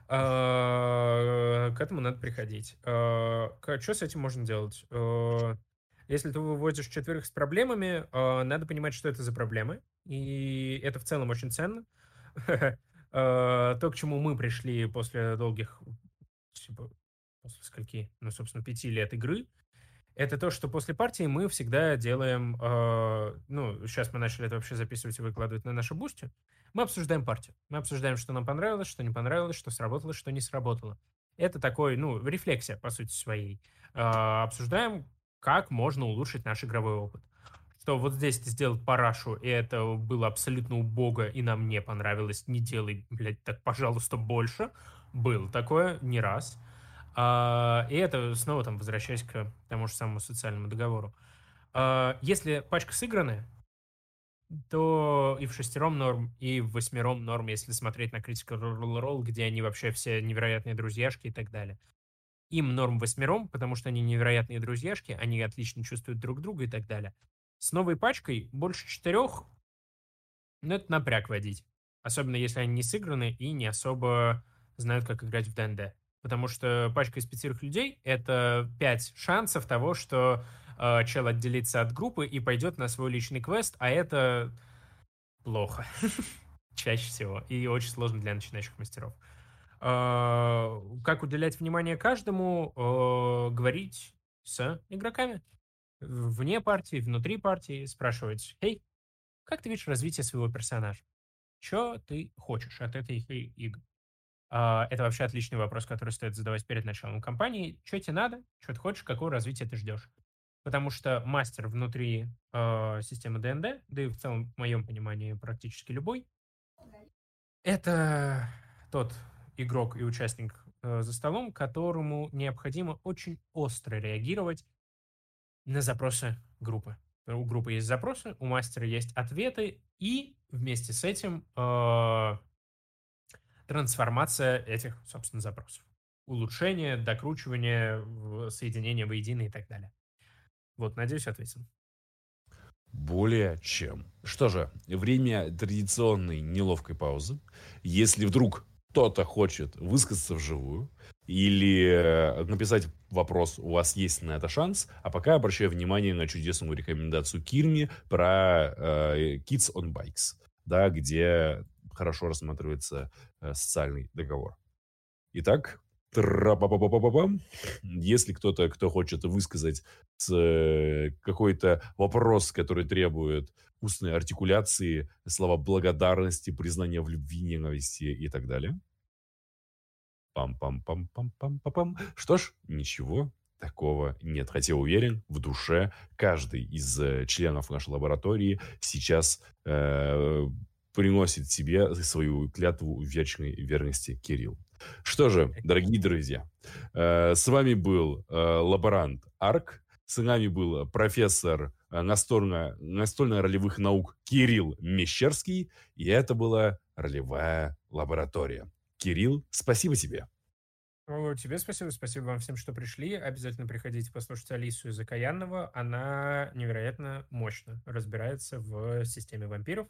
А, к этому надо приходить. А, что с этим можно делать? А, если ты выводишь четверых с проблемами, надо понимать, что это за проблемы. И это в целом очень ценно. То, к чему мы пришли после долгих, типа, после скольки, ну, собственно, пяти лет игры, это то, что после партии мы всегда делаем, э, ну, сейчас мы начали это вообще записывать и выкладывать на нашу бусте, мы обсуждаем партию. Мы обсуждаем, что нам понравилось, что не понравилось, что сработало, что не сработало. Это такой, ну, рефлексия, по сути своей. Э, обсуждаем, как можно улучшить наш игровой опыт. Что вот здесь ты сделал парашу, и это было абсолютно убого, и нам не понравилось, не делай, блядь, так, пожалуйста, больше. Был такое не раз. А, и это снова там возвращаясь к тому же самому социальному договору. А, если пачка сыгранная, то и в шестером норм, и в восьмером норм, если смотреть на Critical Role, где они вообще все невероятные друзьяшки и так далее. Им норм восьмером, потому что они невероятные друзьяшки, они отлично чувствуют друг друга и так далее. С новой пачкой больше четырех, ну, это напряг водить. Особенно если они не сыграны и не особо знают, как играть в ДНД. Потому что пачка из пятерых людей — это пять шансов того, что э, чел отделится от группы и пойдет на свой личный квест, а это плохо. Чаще всего. И очень сложно для начинающих мастеров. Э, как уделять внимание каждому? Э, говорить с игроками. Вне партии, внутри партии. Спрашивать, «Эй, как ты видишь развитие своего персонажа? Что ты хочешь от этой игры? А, это вообще отличный вопрос, который стоит задавать перед началом кампании. Что тебе надо, что ты хочешь, какое развитие ты ждешь? Потому что мастер внутри э, системы ДНД, да и в целом, в моем понимании, практически любой, это тот игрок и участник э, за столом, которому необходимо очень остро реагировать на запросы группы. У группы есть запросы, у мастера есть ответы, и вместе с этим э, трансформация этих, собственно, запросов. Улучшение, докручивание, соединение воедино и так далее. Вот, надеюсь, ответил. Более чем. Что же, время традиционной неловкой паузы. Если вдруг кто-то хочет высказаться вживую или э, написать вопрос, у вас есть на это шанс, а пока обращаю внимание на чудесную рекомендацию Кирми про э, Kids on Bikes, да, где хорошо рассматривается э, социальный договор. Итак, если кто-то, кто хочет высказать э, какой-то вопрос, который требует устной артикуляции, слова благодарности, признания в любви, ненависти и так далее. Пам-пам-пам-пам-пам-пам. Что ж, ничего такого нет. Хотя уверен, в душе каждый из э, членов нашей лаборатории сейчас э, приносит себе свою клятву вечной верности Кирилл. Что же, дорогие друзья, э, с вами был э, лаборант Арк, с нами был профессор э, настольно, настольно-ролевых наук Кирилл Мещерский, и это была ролевая лаборатория. Кирилл, спасибо тебе. Тебе спасибо, спасибо вам всем, что пришли. Обязательно приходите послушать Алису из Окаянного. Она невероятно мощно разбирается в системе вампиров.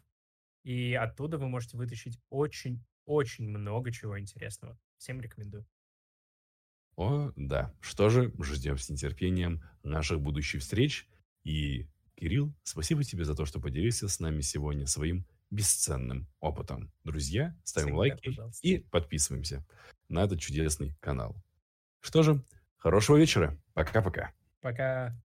И оттуда вы можете вытащить очень-очень много чего интересного. Всем рекомендую. О, да. Что же, ждем с нетерпением наших будущих встреч. И, Кирилл, спасибо тебе за то, что поделился с нами сегодня своим бесценным опытом. Друзья, ставим Всегда, лайки пожалуйста. и подписываемся на этот чудесный канал. Что же, хорошего вечера. Пока-пока. Пока. -пока. Пока.